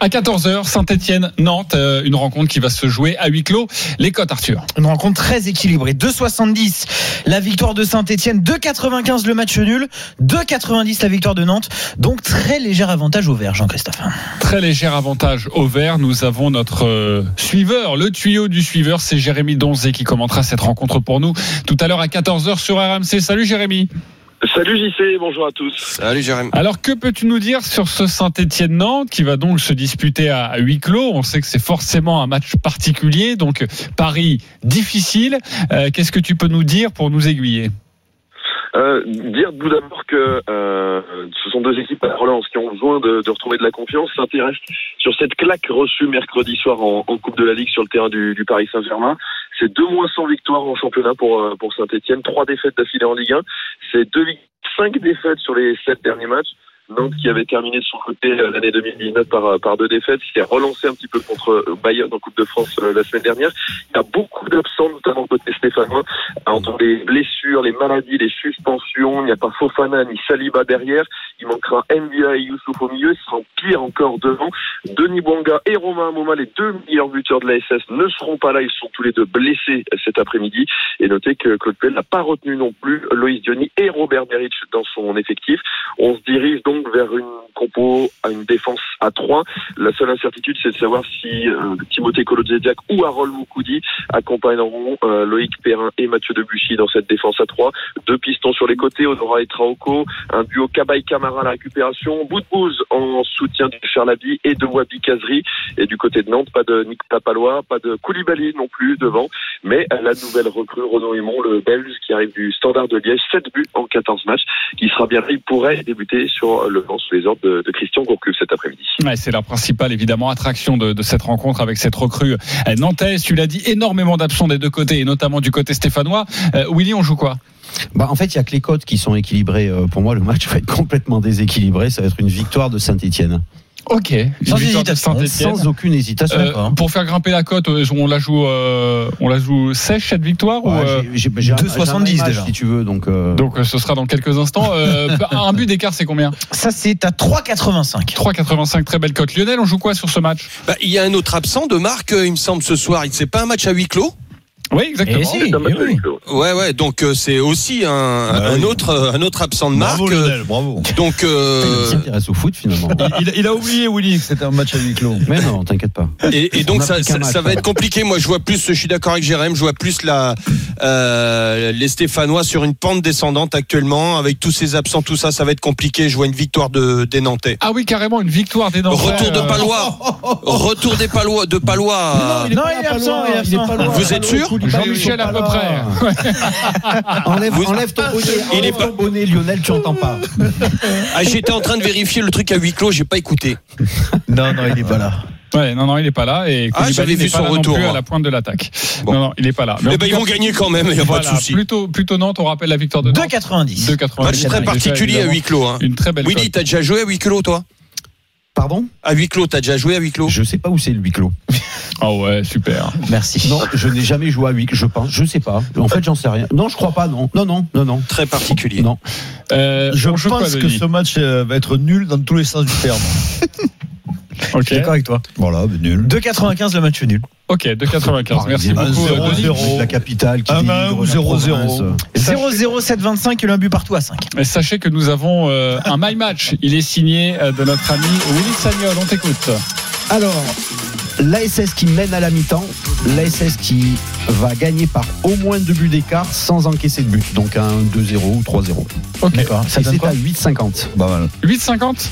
À 14h, Saint-Etienne, Nantes, euh, une rencontre qui va se jouer à huis clos. Les cotes, Arthur. Une rencontre très équilibrée. 2,70 la victoire de Saint-Etienne, 2,95 le match nul, 2,90 la victoire de Nantes. Donc très léger avantage au vert, Jean-Christophe. Très léger avantage au vert. Nous avons notre euh, suiveur, le tuyau du suiveur, c'est Jérémy Donzé qui commentera cette rencontre pour nous tout à l'heure à 14h sur RMC. Salut Jérémy. Salut JC, bonjour à tous. Salut Jérém. Alors, que peux-tu nous dire sur ce Saint-Etienne-Nantes qui va donc se disputer à à huis clos? On sait que c'est forcément un match particulier, donc Paris difficile. Euh, Qu'est-ce que tu peux nous dire pour nous aiguiller? Euh, dire tout d'abord que euh, ce sont deux équipes à la qui ont besoin de, de retrouver de la confiance, s'intéressent sur cette claque reçue mercredi soir en, en Coupe de la Ligue sur le terrain du, du Paris Saint-Germain. C'est deux mois sans victoire en championnat pour, euh, pour Saint-Etienne, trois défaites d'affilée en Ligue 1, c'est deux, cinq défaites sur les sept derniers matchs. Nantes qui avait terminé de son côté euh, l'année 2019 par, euh, par deux défaites, qui s'est relancé un petit peu contre euh, Bayonne en Coupe de France la semaine dernière. Il y a beaucoup d'absents, notamment côté stéphanois, entre les blessures, les maladies, les suspensions. Il n'y a pas Fofana ni Saliba derrière. Il manquera Ndia et Youssouf au milieu. Ce sera pire encore devant. Denis Bouanga et Romain Moma, les deux meilleurs buteurs de la SS, ne seront pas là. Ils sont tous les deux blessés cet après-midi. Et notez que Claude Puel n'a pas retenu non plus Loïs Diony et Robert Beric dans son effectif. On se dirige donc vers une compo à une défense à 3. La seule incertitude, c'est de savoir si euh, Timothée Kolodziejczak ou Harold Moukoudi accompagneront euh, Loïc Perrin et Mathieu Debuchy dans cette défense à 3. Deux pistons sur les côtés, Honora et Traoko, un duo Kabay Camara à la récupération, Boudbouz en soutien de Ferlabi et de Wabi Kazri. Et du côté de Nantes, pas de Nick Tapalois, pas de Koulibaly non plus devant, mais la nouvelle recrue Renaud Aymon, le Belge qui arrive du Standard de Liège, 7 buts en 14 matchs, qui sera bien. Il pourrait débuter sur le banc sous les ordres de, de Christian Gourcuff cet après-midi. Ouais, c'est la principale évidemment attraction de, de cette rencontre avec cette recrue euh, nantaise. Tu l'as dit, énormément d'absents des deux côtés et notamment du côté stéphanois. Euh, Willy, on joue quoi? Bah, en fait, il y a que les cotes qui sont équilibrées. Euh, Pour moi, le match va être complètement déséquilibré. Ça va être une victoire de Saint-Etienne. Ok. Sans hésitation. Sans aucune hésitation. Euh, pour faire grimper la cote, euh, on la joue, euh, on la joue sèche cette victoire ou Ouais, euh, un- 2,70 j'ai un match, déjà. Si tu veux, donc. euh, donc ce sera dans quelques instants. Euh, un but d'écart, c'est combien? Ça, c'est à 3,85. 3,85, très belle cote. Lionel, on joue quoi sur ce match? Bah, il y a un autre absent de Marc, il me semble, ce soir. C'est pas un match à huis clos? Oui, exactement. Eh si, match eh oui. Ouais, ouais. Donc euh, c'est aussi un, un oui. autre, euh, un autre absent de Marc. Bravo euh, Lionel, bravo. Donc Il euh, s'intéresse au foot finalement. Il, il- il a oublié Willy que c'était un match à huis clos. Mais non, t'inquiète pas. et, et On donc ça, ça, match, ça va être compliqué. Moi, je vois plus. Je suis d'accord avec Jérém. Je vois plus la euh, les Stéphanois sur une pente descendante actuellement avec tous ces absents, tout ça. Ça va être compliqué. Je vois une victoire de des Nantais. Ah oui, carrément, une victoire des Nantais. Retour de Palois. Retour des Palois, de Palois. Non, il est absent, il est absent. Vous êtes sûr? Jean-Michel à peu près. Enlève, Vous- enlève ton bonnet. Il enlève est pas- ton bonnet, Lionel, tu entends pas. Ah, j'étais en train de vérifier le truc à huis clos. J'ai pas écouté. Non, non, il est pas là. Ouais, non, non, il est pas là et Ah, j'avais vu n'est son retour, non plus à la pointe de l'attaque. Bon. Non, non, il est pas là. Mais Eh ben, ils vont gagner quand même. Il y a voilà, pas de souci. Plutôt, plutôt Nantes, on rappelle la victoire de Nantes. 2,90. 2,90. Match très particulier à huis clos. Hein. Une très belle Willy, t'as déjà joué à huis clos, toi? Pardon? À huis clos, t'as déjà joué à huis clos? Je sais pas où c'est le huis clos. Ah ouais, super. Merci. Non, je n'ai jamais joué à huis Je pense, je sais pas. En fait, j'en sais rien. Non, je crois pas. Non, non, non, non, non. Très particulier. Non. Euh, Je quoi, pense que ce match euh, va être nul dans tous les sens du terme. Ok, Je suis d'accord avec toi. Voilà, nul. 2,95 le match nul. ok, 2,95. Merci beaucoup. zéro, euh, Denis. zéro. La capitale qui Un délivre un ou la 0-0. province. 0-0, 7,25 et le but partout à 5. Mais sachez que nous avons euh, un My Match. Il est signé euh, de notre ami Willy Sagnol. On t'écoute. Alors, l'ASS qui mène à la mi-temps, l'ASS qui va gagner par au moins deux buts d'écart sans encaisser de but. Donc un 2-0 ou 3-0. Ok. D'accord. Ça Et c'est à 8,50. Pas mal. 8,50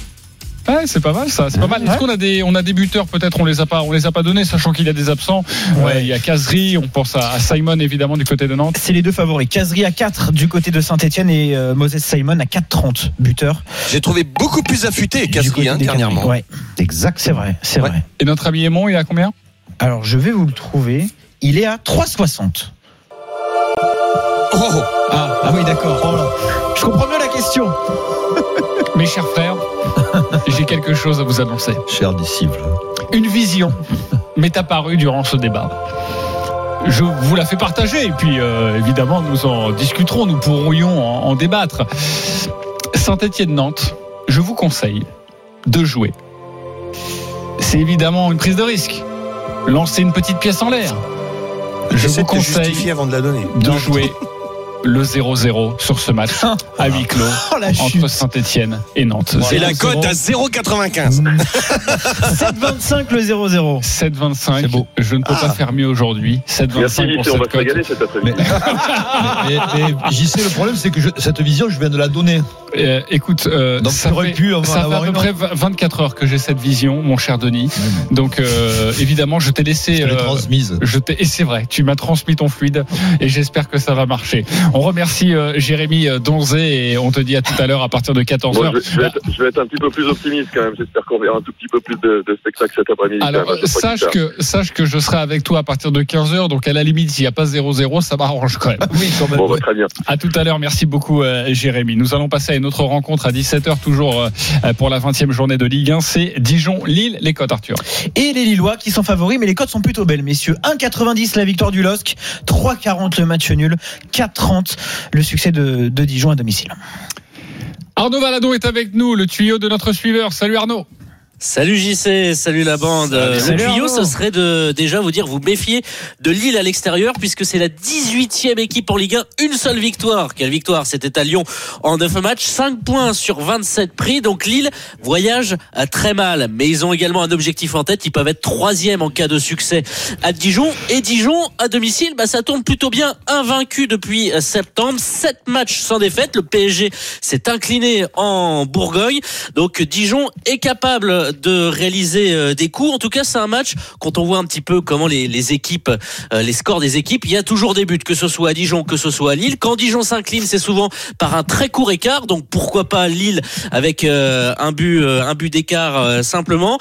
Ouais, c'est pas mal ça, c'est pas mal. Est-ce qu'on a des on a des buteurs peut-être? On les a pas on les a pas donnés sachant qu'il y a des absents. Ouais, il y a Kazri, on pense à, à Simon évidemment du côté de Nantes. C'est les deux favoris. Kazri à 4 du côté de Saint-Etienne et euh, Moses Simon à 4,30 buteur. J'ai trouvé beaucoup plus affûté Casri hein, dernièrement. Ouais, Exact. c'est vrai, c'est Ouais. vrai. Et notre ami Aimon, il a combien? Alors je vais vous le trouver. Il est à 3,60. Oh, oh. Ah, ah oui, d'accord. Je comprends mieux la question. Mes chers frères, j'ai quelque chose à vous annoncer. Cher disciple. Une vision m'est apparue durant ce débat. Je vous la fais partager et puis euh, évidemment nous en discuterons, nous pourrions en, en débattre. Saint-Étienne-Nantes, je vous conseille de jouer. C'est évidemment une prise de risque. Lancer une petite pièce en l'air. Je vous conseille avant de la donner. de jouer le 0-0 sur ce match à huis clos Oh entre Saint-Etienne et Nantes. Et la 0-0, cote à 0,95. 7,25 le 0-0. 7,25. C'est beau. Je ne peux pas faire mieux aujourd'hui. 7,25 pour on va cette se régaler cote. cet après-midi. Mais, mais JC, le problème, c'est que je- cette vision, je viens de la donner. Euh, écoute, euh, Donc, ça fait, pu en ça fait à peu près 24 heures que j'ai cette vision, mon cher Denis. Donc euh, évidemment, je t'ai laissé. Je l'ai euh, transmise. je et c'est vrai, tu m'as transmis ton fluide et j'espère que ça va marcher. On remercie euh, Jérémy euh, Donzé et on te dit à tout à l'heure à partir de 14h. Bon, je, vais, je je vais être un petit peu plus optimiste quand même. J'espère qu'on verra un tout petit peu plus de, de spectacles cet après-midi. Alors, même. Sache que, sache que je serai avec toi à partir de 15h, donc à la limite, s'il n'y a pas 0-0, ça m'arrange quand même. Oui, quand même. Bon, bah, très bien. À tout à l'heure, merci beaucoup euh, Jérémy. Nous allons passer à une autre rencontre à 17h, toujours euh, pour la 20e journée de Ligue 1. C'est Dijon-Lille, les cotes Arthur. Et les Lillois qui sont favoris, mais les cotes sont plutôt belles, messieurs. 1,90 la victoire du LOSC, 3,40 le match nul, 4,30 le succès de, de Dijon à domicile. Arnaud Valadon est avec nous, le tuyau de notre suiveur. Salut Arnaud. Salut JC, salut la bande. Salut le tuyau, ce serait de déjà vous dire vous méfier de Lille à l'extérieur puisque c'est la 18e équipe en Ligue 1, une seule victoire. Quelle victoire? C'était à Lyon en 9 matchs, 5 points sur 27 pris. Donc Lille voyage à très mal, mais ils ont également un objectif en tête. Ils peuvent être troisième en cas de succès à Dijon et Dijon à domicile, bah ça tourne plutôt bien, invaincu depuis septembre, 7 matchs sans défaite. Le PSG s'est incliné en Bourgogne, donc Dijon est capable de réaliser euh, des coups. En tout cas, c'est un match quand on voit un petit peu comment les, équipes, euh, les scores des équipes, il y a toujours des buts, que ce soit à Dijon, que ce soit à Lille. Quand Dijon s'incline, c'est souvent par un très court écart. Donc pourquoi pas Lille avec euh, un but, un but d'écart simplement.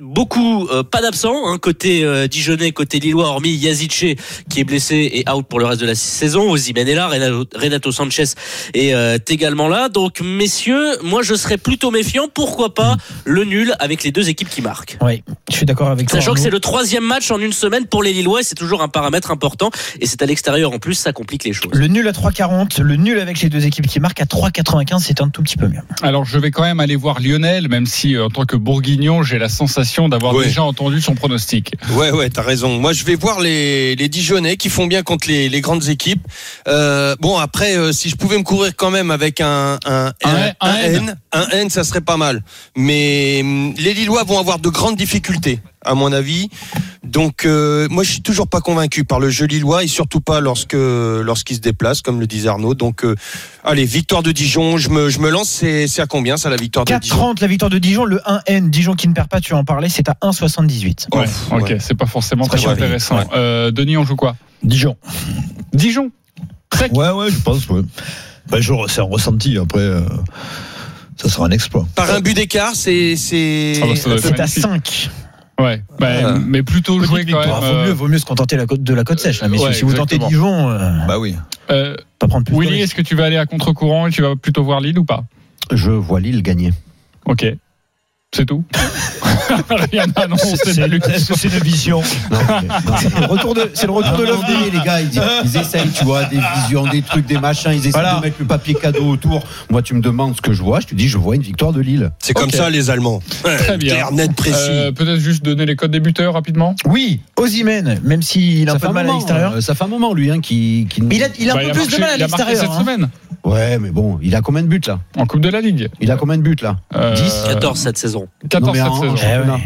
Beaucoup, euh, pas d'absents, hein, côté euh, Dijonais, côté Lillois, hormis Yazice qui est blessé et out pour le reste de la saison. Ozymen est là, Renato, Renato Sanchez est euh, également là. Donc, messieurs, moi je serais plutôt méfiant. Pourquoi pas le nul avec les deux équipes qui marquent? Oui, je suis d'accord avec toi. Sachant que c'est le troisième match en une semaine pour les Lillois, et c'est toujours un paramètre important. Et c'est à l'extérieur en plus, ça complique les choses. Le nul à 3,40, le nul avec les deux équipes qui marquent à 3,95, c'est un tout petit peu mieux. Alors je vais quand même aller voir Lionel, même si euh, en tant que bourguignon, j'ai la sensation d'avoir Ouais. déjà entendu son pronostic. Ouais, ouais, t'as raison. Moi, je vais voir les, les Dijonais qui font bien contre les, les grandes équipes. Euh, bon, après, euh, si je pouvais me courir quand même avec un, un, Un- un N. N, un N, ça serait pas mal. Mais hum, les Lillois vont avoir de grandes difficultés, à mon avis. Donc, euh, moi, je suis toujours pas convaincu par le jeu lillois et surtout pas lorsque lorsqu'il se déplace, comme le disait Arnaud. Donc, euh, allez, victoire de Dijon. Je me, je me lance. C'est c'est à combien ça la victoire de Dijon 4,30 la victoire de Dijon, le 1N, Dijon qui ne perd pas, tu en parlais, c'est à 1,78. Oh, Ouais, ok, ouais. c'est pas forcément très intéressant. Ouais. Euh, Denis, on joue quoi? Dijon. Dijon. Sec. Ouais, ouais, je pense, ouais. Ben, je- c'est un ressenti, après, euh, ça sera un exploit. Par un but d'écart, c'est c'est. Ah bah, à magnifique. 5. Ouais, bah, Ah. mais plutôt Petite jouer quand même. victoire. Vaut, euh, mieux, vaut mieux se contenter la côte- de la côte sèche, là, messieurs. Ouais, si vous tentez. Dijon, euh, Bah oui. euh, pas prendre plus de Willy, est-ce que tu vas aller à contre-courant et tu vas plutôt voir Lille ou pas? Je vois Lille gagner. Ok. C'est tout Rien à annoncer C'est- de une vision C'est le retour de, c'est le retour un de les gars, ils, ils essayent, tu vois, des visions, des trucs, des machins, ils essaient Voilà. de mettre le papier cadeau autour. Moi, tu me demandes ce que je vois, je te dis, je vois une victoire de Lille. C'est comme ça les Allemands. Très bien. Clair, net, précis. Euh, Peut-être juste donner les codes des buteurs rapidement Oui, Ozymen, même s'il a un Ça peu fait de mal à l'extérieur. euh, Ça fait un moment, lui, hein, qui. qui... Il a, il a un Bah, peu plus de marqué- mal à il l'extérieur. cette hein. semaine Ouais, mais bon, il a combien de buts là? En Coupe de la Ligue. Il a combien de buts là? Euh, 10 14 cette saison. 14 Non, mais cette en- saison. en championnat.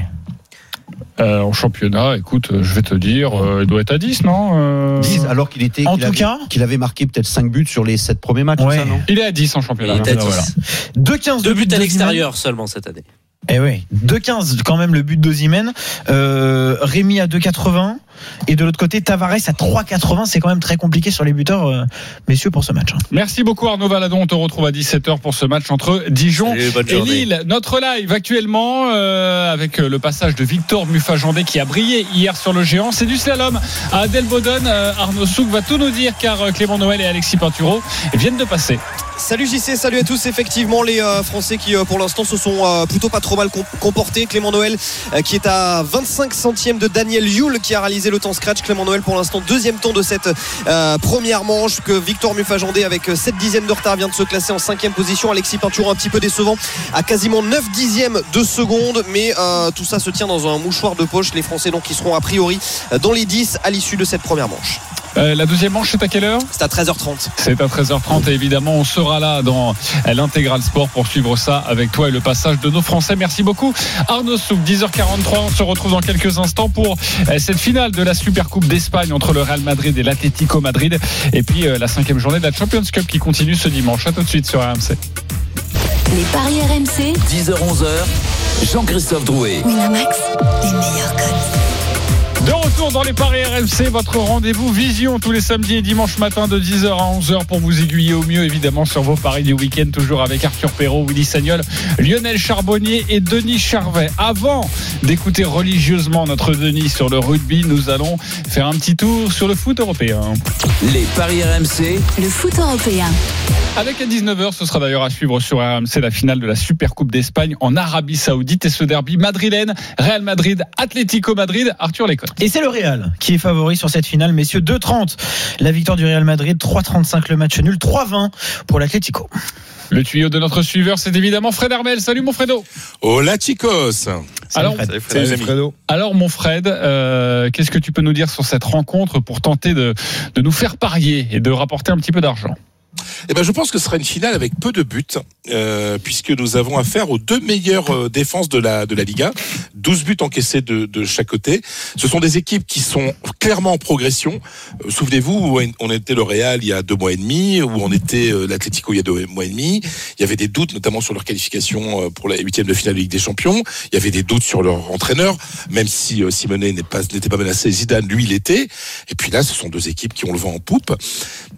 Euh, en championnat, écoute, euh, je vais te dire, euh, il doit être à 10, non Euh, 10, alors qu'il était. En tout avait- cas- qu'il avait marqué peut-être 5 buts sur les 7 premiers matchs, Ouais. ça, non? Il est à 10 en Il championnat. est à 10. Voilà. 2-15 Deux de buts à l'extérieur seulement cette année. Eh oui, 2-15 quand même le but d'Ozimène. Euh, Rémi à 2,80. Et de l'autre côté, Tavares à 3,80. C'est quand même très compliqué sur les buteurs, euh, messieurs, pour ce match. hein. Merci beaucoup Arnaud Valadon. On te retrouve à 17h pour ce match entre Dijon Salut, et. Lille. Notre live actuellement euh, avec euh, le passage de Victor Mufajandé qui a brillé hier sur le géant. C'est du slalom à Adelboden. Euh, Arnaud Souk va tout nous dire car Clément Noël et Alexis Pinturo viennent de passer. Salut JC, salut à tous. Effectivement, les Français qui pour l'instant se sont plutôt pas trop mal com- comportés. Clément Noël qui est à 25 centièmes de Daniel Yule qui a réalisé le temps scratch. Clément Noël pour l'instant deuxième temps de cette euh, première manche que Victor Mufajandé avec 7 dixièmes de retard vient de se classer en cinquième position. Alexis Pinturo un petit peu décevant à quasiment 9 dixièmes de seconde. Mais euh, tout ça se tient dans un mouchoir de poche. Les Français donc qui seront a priori euh, dans les 10 à l'issue de cette première manche. Euh, la deuxième manche, c'est à quelle heure C'est à 13h30. C'est à 13h30 et évidemment on sera là dans l'intégral sport pour suivre ça avec toi et le passage de nos Français. Merci beaucoup Arnaud Souk. 10h43, on se retrouve dans quelques instants pour euh, cette finale de la Super Coupe d'Espagne entre le Real Madrid et l'Atlético Madrid et puis euh, la cinquième journée de la Champions Cup qui continue ce dimanche. À tout de suite sur RMC. Les paris RMC. 10h-11h, Jean-Christophe Drouet. Winamax, les meilleurs codes. De retour dans les paris RMC, votre rendez-vous vision tous les samedis et dimanches matin de 10h à 11h pour vous aiguiller au mieux évidemment sur vos paris du week-end, toujours avec Arthur Perrault, Willy Sagnol, Lionel Charbonnier et Denis Charvet. Avant d'écouter religieusement notre Denis sur le rugby, nous allons faire un petit tour sur le foot européen. Les paris RMC, Le foot européen. Avec à 19h, ce sera d'ailleurs à suivre sur RMC la finale de la Super Coupe d'Espagne en Arabie Saoudite et ce derby madrilène, Real Madrid, Atlético Madrid, Arthur Lécotte. Et c'est le Real qui est favori sur cette finale, messieurs. 2-30 la victoire du Real Madrid, 3-35 le match nul, 3-20 pour l'Atlético. Le tuyau de notre suiveur, c'est évidemment Fred Armel. Salut mon Fredo. Hola chicos. Alors, Salut, Fredo. alors mon Fred, euh, qu'est-ce que tu peux nous dire sur cette rencontre pour tenter de, de nous faire parier et de rapporter un petit peu d'argent? Eh ben, je pense que ce sera une finale avec peu de buts, euh, puisque nous avons affaire aux deux meilleures euh, défenses de la de la Liga, 12 buts encaissés de, de chaque côté. Ce sont des équipes qui sont clairement en progression. Euh, Souvenez-vous, on était le Real il y a deux mois et demi, où on était l'Atlético il y a deux mois et demi. Il y avait des doutes, notamment sur leur qualification pour la huitième de finale de Ligue des Champions. Il y avait des doutes sur leur entraîneur, même si Simonet n'est pas n'était pas menacé, Zidane lui l'était. Et puis là, ce sont deux équipes qui ont le vent en poupe.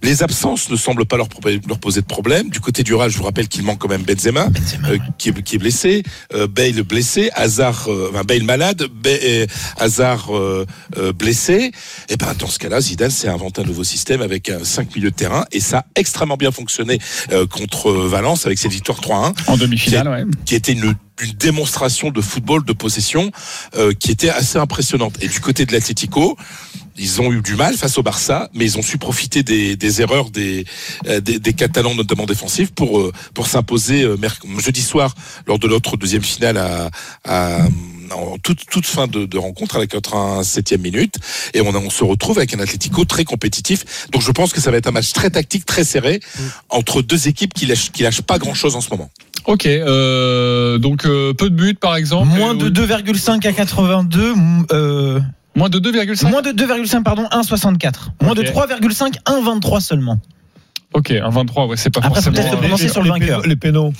Les absences ne semblent pas leur, pro- leur poser de problème. Du côté du Real, je vous rappelle qu'il manque quand même Benzema, euh, qui, est, qui est blessé, euh, Bale blessé, Hazard, euh, enfin, Bale malade, euh, Hazard euh, euh, blessé. Et ben dans ce cas-là, Zidane s'est inventé un nouveau système avec un 5 milieux de terrain et ça a extrêmement bien fonctionné euh, contre Valence avec cette victoire 3-1 En demi-finale, ouais. qui était une, une démonstration de football, de possession, euh, qui était assez impressionnante. Et du côté de l'Atlético, ils ont eu du mal face au Barça, mais ils ont su profiter des, des erreurs des, euh, des, des Catalans, notamment défensifs, pour, euh, pour s'imposer euh, jeudi soir lors de notre deuxième finale à, à en toute, toute fin de, de rencontre à la 87e minute et on, a- on se retrouve avec un Atlético très compétitif donc je pense que ça va être un match très tactique très serré entre deux équipes qui lâchent, qui lâchent pas grand chose en ce moment Ok, euh, donc euh, peu de buts par exemple. Moins de 2,5 à 82. euh, Moins de 2,5 Moins de 2,5, pardon, 1,64. Moins de Ok. 3,5, 1,23 seulement. Ok, un 23, ouais, c'est pas Après, forcément. peut-être prononcer Les- sur le vainqueur. Les pénaux.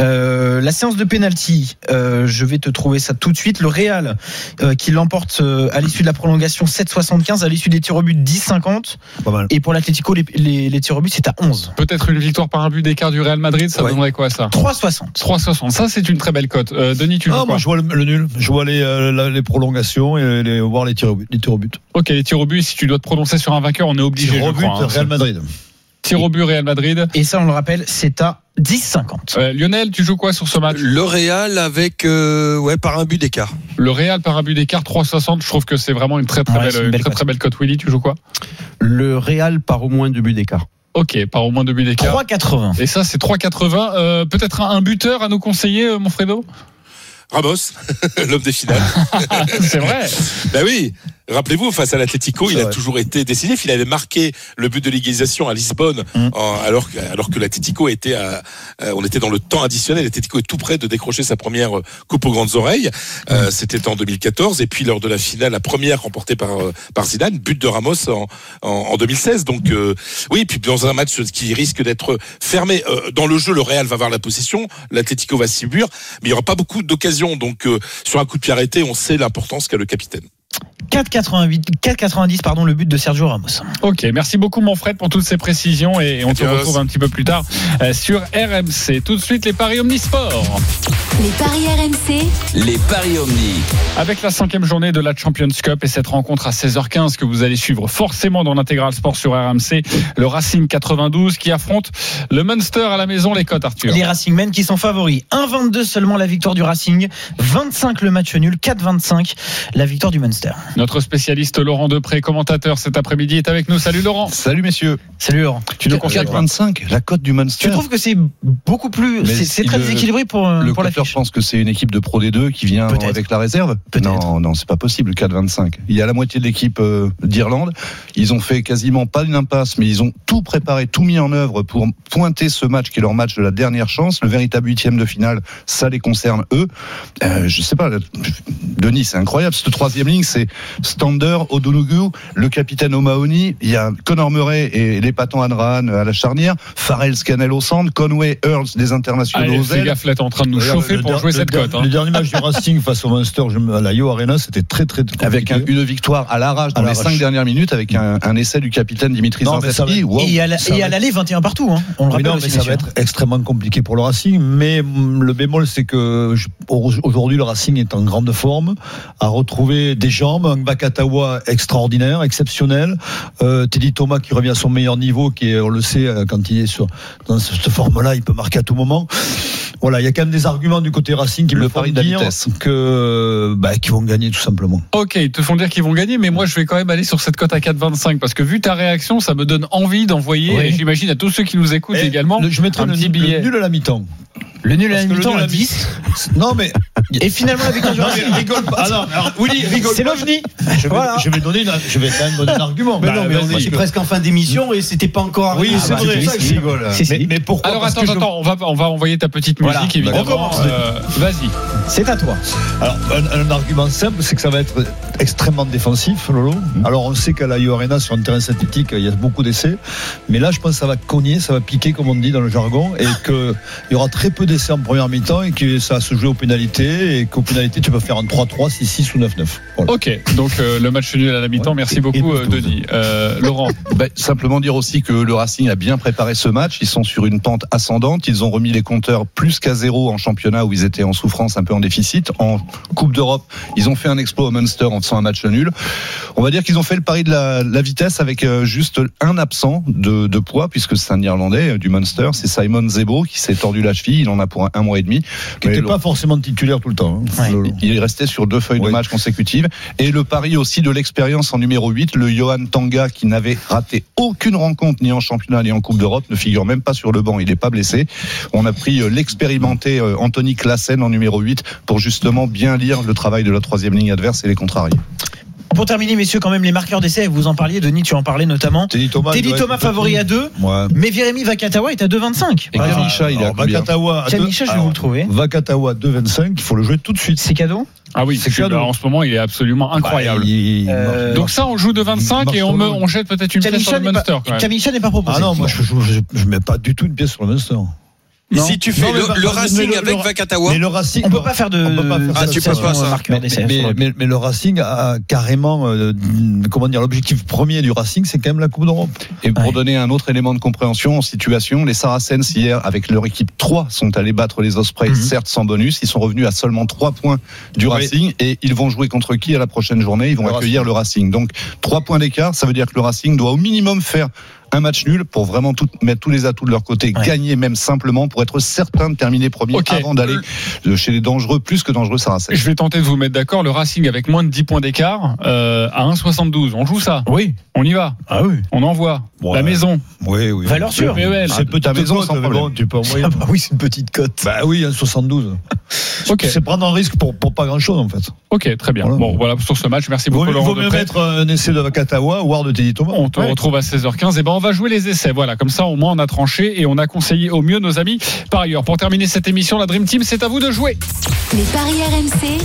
Euh, la séance de penalty, euh, je vais te trouver ça tout de suite. Le Real euh, qui l'emporte euh, à l'issue de la prolongation 7,75, à l'issue des tirs au but 10,50. Pas mal. Et pour l'Atlético, les, les, les tirs au but, c'est à 11. Peut-être une victoire par un but d'écart du Real Madrid, ça Ouais. donnerait quoi ça? 3,60. 3,60. Ça, c'est une très belle cote. Euh, Denis, tu joues Ah, quoi moi, je vois le, le nul. Je vois les, euh, la- les prolongations et les, voir les tirs au but. Les tirs au but. Ok, les tirs au but, si tu dois te prononcer sur un vainqueur, on est obligé. Tirs au but, crois, hein. Real Madrid. Tir au but, Real Madrid. Et ça, on le rappelle, c'est à 10,50. Euh, Lionel, tu joues quoi sur ce match Le Real avec euh, ouais par un but d'écart. Le Real par un but d'écart, 3,60. Je trouve que c'est vraiment une très très Ouais, belle, très, cote. très belle cote. Willy, tu joues quoi Le Real par au moins deux buts d'écart. Ok, par au moins deux buts d'écart. 3,80. Et ça, c'est 3,80. Euh, Peut-être un, un buteur à nous conseiller, euh, mon Fredo? Ramos l'homme des finales C'est vrai. Ben oui, rappelez-vous, face à l'Atlético, il a toujours été décisif. Il avait marqué le but de l'égalisation à Lisbonne, Mm. en- alors que, alors que l'Atlético était à, euh, on était dans le temps additionnel. L'Atlético est tout près de décrocher sa première euh, coupe aux grandes oreilles. Euh, C'était en 2014. Et puis lors de la finale, la première remportée par, euh, par Zidane, but de Ramos en, en, en 2016. Donc euh, oui, puis dans un match qui risque d'être fermé. Euh, dans le jeu, le Real va avoir la possession, l'Atlético va subir, mais il n'y aura pas beaucoup d'occasions. Donc euh, sur un coup de pied arrêté, on sait l'importance qu'a le capitaine. 4,88 4,90 pardon le but de Sergio Ramos. Ok, merci beaucoup mon Fred pour toutes ces précisions et on te Adios. retrouve un petit peu plus tard euh, sur RMC. Tout de suite les paris omnisports Les paris RMC. les paris Omni. avec la cinquième journée de la Champions Cup et cette rencontre à 16h15 que vous allez suivre forcément dans l'intégral sport sur RMC. Le Racing 92 qui affronte le Munster à la maison les cotes Arthur. Les Racingmen qui sont favoris. 1,22 seulement la victoire du Racing, 25 le match nul, 4,25 la victoire du Munster. Notre spécialiste Laurent Depré, commentateur cet après-midi, est avec nous. Salut Laurent. Salut messieurs. Salut Laurent. Tu nous conseilles quoi 4,25, la cote du Munster. Tu trouves que c'est beaucoup plus. C'est très déséquilibré pour, euh, Le pour fiche. pense que c'est une équipe de Pro D2 qui vient avec la réserve Non, non, c'est pas possible, 4-25. Il y a la moitié de l'équipe euh, d'Irlande. Ils ont fait quasiment pas une impasse, mais ils ont tout préparé, tout mis en œuvre pour pointer ce match qui est leur match de la dernière chance. Le véritable huitième de finale, ça les concerne eux. Euh, je sais pas, Denis, c'est incroyable. Cette troisième ligne, c'est Stander, Odonugu, le capitaine O'Mahony. Il y a Conor Murray et l'épatant Anrahan à la charnière. Farrell Scannell au centre. Conway Earls, des internationaux Allez, ailes. gaffe, là, en train de nous chauffer le pour jouer le cette cote. hein. Le dernier match du Racing face au Munster à la Yo Arena, c'était très très compliqué. avec un- une victoire à l'arrache dans À les cinq dernières minutes avec un, un essai du capitaine Dimitri va- Wow. Et à l'aller 21 partout. Hein. On le rappelle non, mais ça va être extrêmement compliqué pour le Racing. Mais mm, le bémol, c'est que aujourd'hui, le Racing est en grande forme, a retrouvé des jambes, Bakatawa extraordinaire, exceptionnel, euh, Teddy Thomas qui revient à son meilleur niveau, qui est, on le sait, euh, quand il est sur, dans cette forme-là, il peut marquer à tout moment. Voilà, il y a quand même des arguments du côté Racing qui Le me font pari de la dire vitesse. que bah, qu'ils vont gagner tout simplement. Ok, ils te font dire qu'ils vont gagner, mais moi je vais quand même aller sur cette cote à 4,25 parce que vu ta réaction, ça me donne envie d'envoyer, Oui. et j'imagine à tous ceux qui nous écoutent Et également, le- je mettrai un le, petit le billet. nul à la mi-temps. Le nul à la le mi-temps à 10. Non, mais Et finalement, la victoire du Non, Racing. mais rigole pas. Ah non, alors, Willy, rigole C'est l'OVNI. Je vais, Voilà. je vais donner, une- je vais quand même donner un argument. Bah, vas-y. C'est presque en fin d'émission et c'était pas encore Oui, c'est vrai. ça que je rigole. Si, si. Mais, mais pourquoi Alors Parce attends, que je- attends, on va, on va envoyer ta petite musique Voilà. évidemment. On commence. Euh, Vas-y. C'est à toi. Alors, un, un argument simple, c'est que ça va être extrêmement défensif, Lolo. Alors, on sait qu'à la U Arena, sur un terrain synthétique, il y a beaucoup d'essais. Mais là, je pense que ça va cogner, ça va piquer, comme on dit dans le jargon, et qu'il y aura très peu d'essais en première mi-temps et que ça va se jouer aux pénalités et qu'aux pénalités, tu peux faire un 3-3, 6-6 ou 9-9. Voilà. Ok, donc euh, le match nul à la mi-temps. Ouais. Merci beaucoup, euh. Denis. Euh, Laurent, Bah, simplement dire aussi que le Racing a bien préparé ce match. Ils sont sur une pente ascendante. Ils ont remis les compteurs plus qu'à zéro en championnat où ils étaient en souffrance, un peu en déficit. En Coupe d'Europe, ils ont fait un exploit au Munster en faisant un match nul. On va dire qu'ils ont fait le pari de la, la vitesse avec euh, juste un absent de, de poids puisque c'est un Irlandais euh, du Munster. C'est Simon Zebo qui s'est tordu la cheville. Il en a pour un, un mois et demi. Qui n'était pas forcément titulaire tout le temps. hein, Ouais. Il est resté sur deux feuilles de match consécutives. Et le pari aussi de l'expérience en numéro 8, le Johan Tanga, qui n'avait raté aucune rencontre ni en championnat ni en Coupe d'Europe, ne figure même pas sur le banc. Il n'est pas blessé. On a pris euh, l'expérimenté euh, Anthony Classen en numéro 8 pour justement bien lire le travail de la troisième ligne adverse et les contrarier. Pour terminer, messieurs, quand même, les marqueurs d'essai, vous en parliez, Denis, tu en parlais notamment. Teddy Thomas, Teddy Thomas favori à petit. 2, Ouais. mais Jérémy Vakatawa est à 2,25. Et. Kamisha, il est à Vakatawa, à deux- Kamisha, je vais alors, vous le trouver. Vakatawa 2,25, il faut le jouer tout de suite. C'est cadeau ah oui, C'est cadeau. en ce moment, il est absolument incroyable. Bah, il- il Euh, Donc ça, on joue de 25 et on, me, on jette peut-être une pièce sur le Munster. pas, quand même. Kamisha n'est pas proposé. Ah non, moi je, je mets pas du tout une pièce sur le Munster. Et Non. si tu fais Non, le, le Racing le- avec le- Vakatawa Mais le Racing, On peut pas faire de on peut pas faire Ah, tu peux pas ça. marqueur mais, mais, mais- mais le Racing a carrément, euh, comment dire, l'objectif premier du Racing, c'est quand même la Coupe d'Europe. Et pour Ouais. donner un autre élément de compréhension en situation, les Saracens hier, avec leur équipe 3, sont allés battre les Ospreys, Mhm. certes sans bonus. Ils sont revenus à seulement 3 points du Oui. Racing et ils vont jouer contre qui à la prochaine journée? Ils vont Le accueillir le Racing. Donc 3 points d'écart, ça veut dire que le Racing doit au minimum faire un match nul pour vraiment tout, mettre tous les atouts de leur côté, Ouais. gagner même simplement pour être certain de terminer premier avant d'aller chez les dangereux, plus que dangereux Saracens. Je vais tenter de vous mettre d'accord. Le Racing avec moins de 10 points d'écart euh, à 1,72. On joue ça. Oui. On y va. Ah oui. On envoie. Ouais. La maison. Oui, oui. Valeur sûre. PEL. C'est Ah, petite ta maison, cote, sans mais problème. bon, tu peux envoyer. Ah bah oui, c'est une petite cote. Bah oui, un 72. Ok. C'est prendre un risque pour, pour pas grand chose en fait. Ok, très bien. Voilà. Bon, voilà sur ce match. Merci vaut, beaucoup, il vaut mieux mettre un essai de Vakatawa ou de Teddy Thomas. On te Ouais. retrouve à 16h15. Et ben, on va jouer les essais. Voilà, comme ça, au moins, on a tranché et on a conseillé au mieux nos amis. Par ailleurs, pour terminer cette émission, la Dream Team, c'est à vous de jouer. Les paris RMC,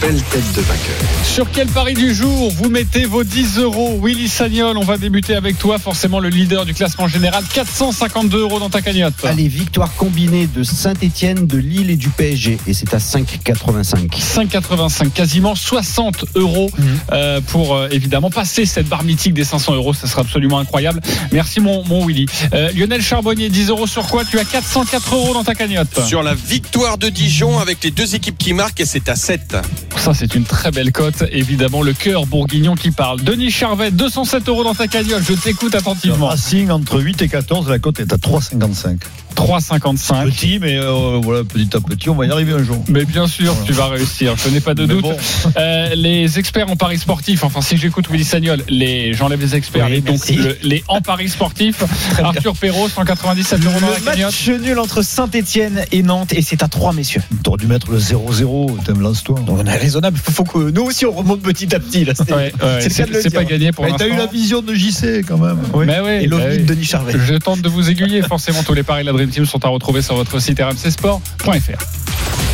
Belle tête de vainqueur. Sur quel pari du jour vous mettez vos 10 euros Willy Sagnol, on va débuter avec toi, forcément le leader du classement général. 452 euros dans ta cagnotte. Allez, victoire combinée de Saint-Etienne, de Lille et du PSG. Et c'est à 5,85. 5,85, quasiment 60 euros euh, pour euh, évidemment passer cette barre mythique des 500 euros. Ça sera absolument incroyable. Merci mon, mon Willy. Euh, Lionel Charbonnier, 10 euros sur quoi? Tu as 404 euros dans ta cagnotte. Sur la victoire de Dijon avec les deux équipes qui marquent et c'est à 7. Ça, c'est une très belle cote. Évidemment, le cœur bourguignon qui parle. Denis Charvet, 207 euros dans ta cagnotte. Je t'écoute Le attentivement. Racing entre 8 et 14, la cote est à 3,55. 3,55. Petit, mais euh, voilà, petit à petit, on va y arriver un jour. Mais bien sûr, tu vas réussir. Je n'ai pas de Mais doute. bon. Euh, les experts en paris sportif, enfin, si j'écoute Willy Sagnol, les, j'enlève les experts, Oui, les, donc, le- les en paris sportif. Arthur Perrault, 197 euros dans la match nul entre Saint-Etienne et Nantes et c'est à 3 messieurs. T'aurais dû mettre le 0-0, t'aimes lance-toi. Donc on est raisonnable, il faut que nous aussi on remonte petit à petit. là. C'est Ouais, ouais, c'est c'est pas gagné pour Mais t'as eu la l'instant. vision de JC quand même. Oui. Mais oui, Et l'OVNI bah de Denis Charvet. Je tente de vous aiguiller. Forcément, tous les paris de la Dream Team sont à retrouver sur votre site rmcsport.fr.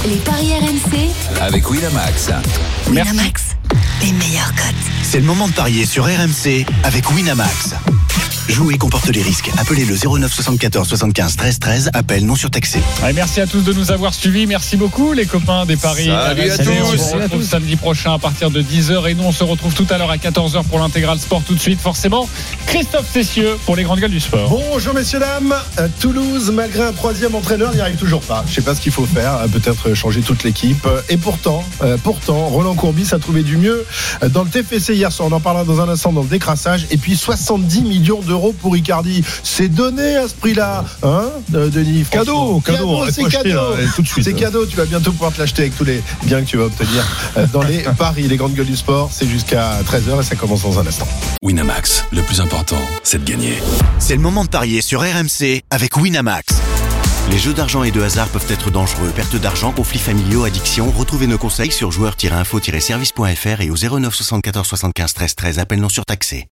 Les paris RMC. Avec Winamax. Winamax, les meilleurs cotes. C'est le moment de parier sur RMC avec Winamax. Jouer comporte les risques. Appelez le 09 74 75 13 13. Appel non surtaxé. Allez, merci à tous de nous avoir suivis. Merci beaucoup, les copains des paris. Salut à tous. On se retrouve samedi prochain à partir de 10h. Et nous, on se retrouve tout à l'heure à 14h pour l'intégral sport. Tout de suite, forcément, Christophe Cessieux pour les grandes gueules du sport. Bonjour messieurs dames, Euh, Toulouse malgré un troisième entraîneur n'y arrive toujours pas. Je sais pas ce qu'il faut faire, euh, peut-être changer toute l'équipe. Euh, Et pourtant, euh, pourtant, Roland Courbis a trouvé du mieux dans le TFC hier soir. On en parlera dans un instant dans le décrassage. Et puis 70 millions d'euros pour Icardi. C'est donné à ce prix-là, hein, euh, Denis. Cadeau, cadeau, c'est cadeau. suite. C'est cadeau. Tu vas bientôt pouvoir te l'acheter avec tous les biens que tu vas obtenir euh, dans les paris, les grandes gueules du sport. C'est jusqu'à 13h et ça commence dans un instant. Winamax, le plus important, c'est de gagner. C'est le moment de parier sur RMC avec Winamax. Les jeux d'argent et de hasard peuvent être dangereux. Perte d'argent, conflits familiaux, addiction. Retrouvez nos conseils sur joueurs-info-service.fr et au 09 74 75 13 13. Appel non surtaxé.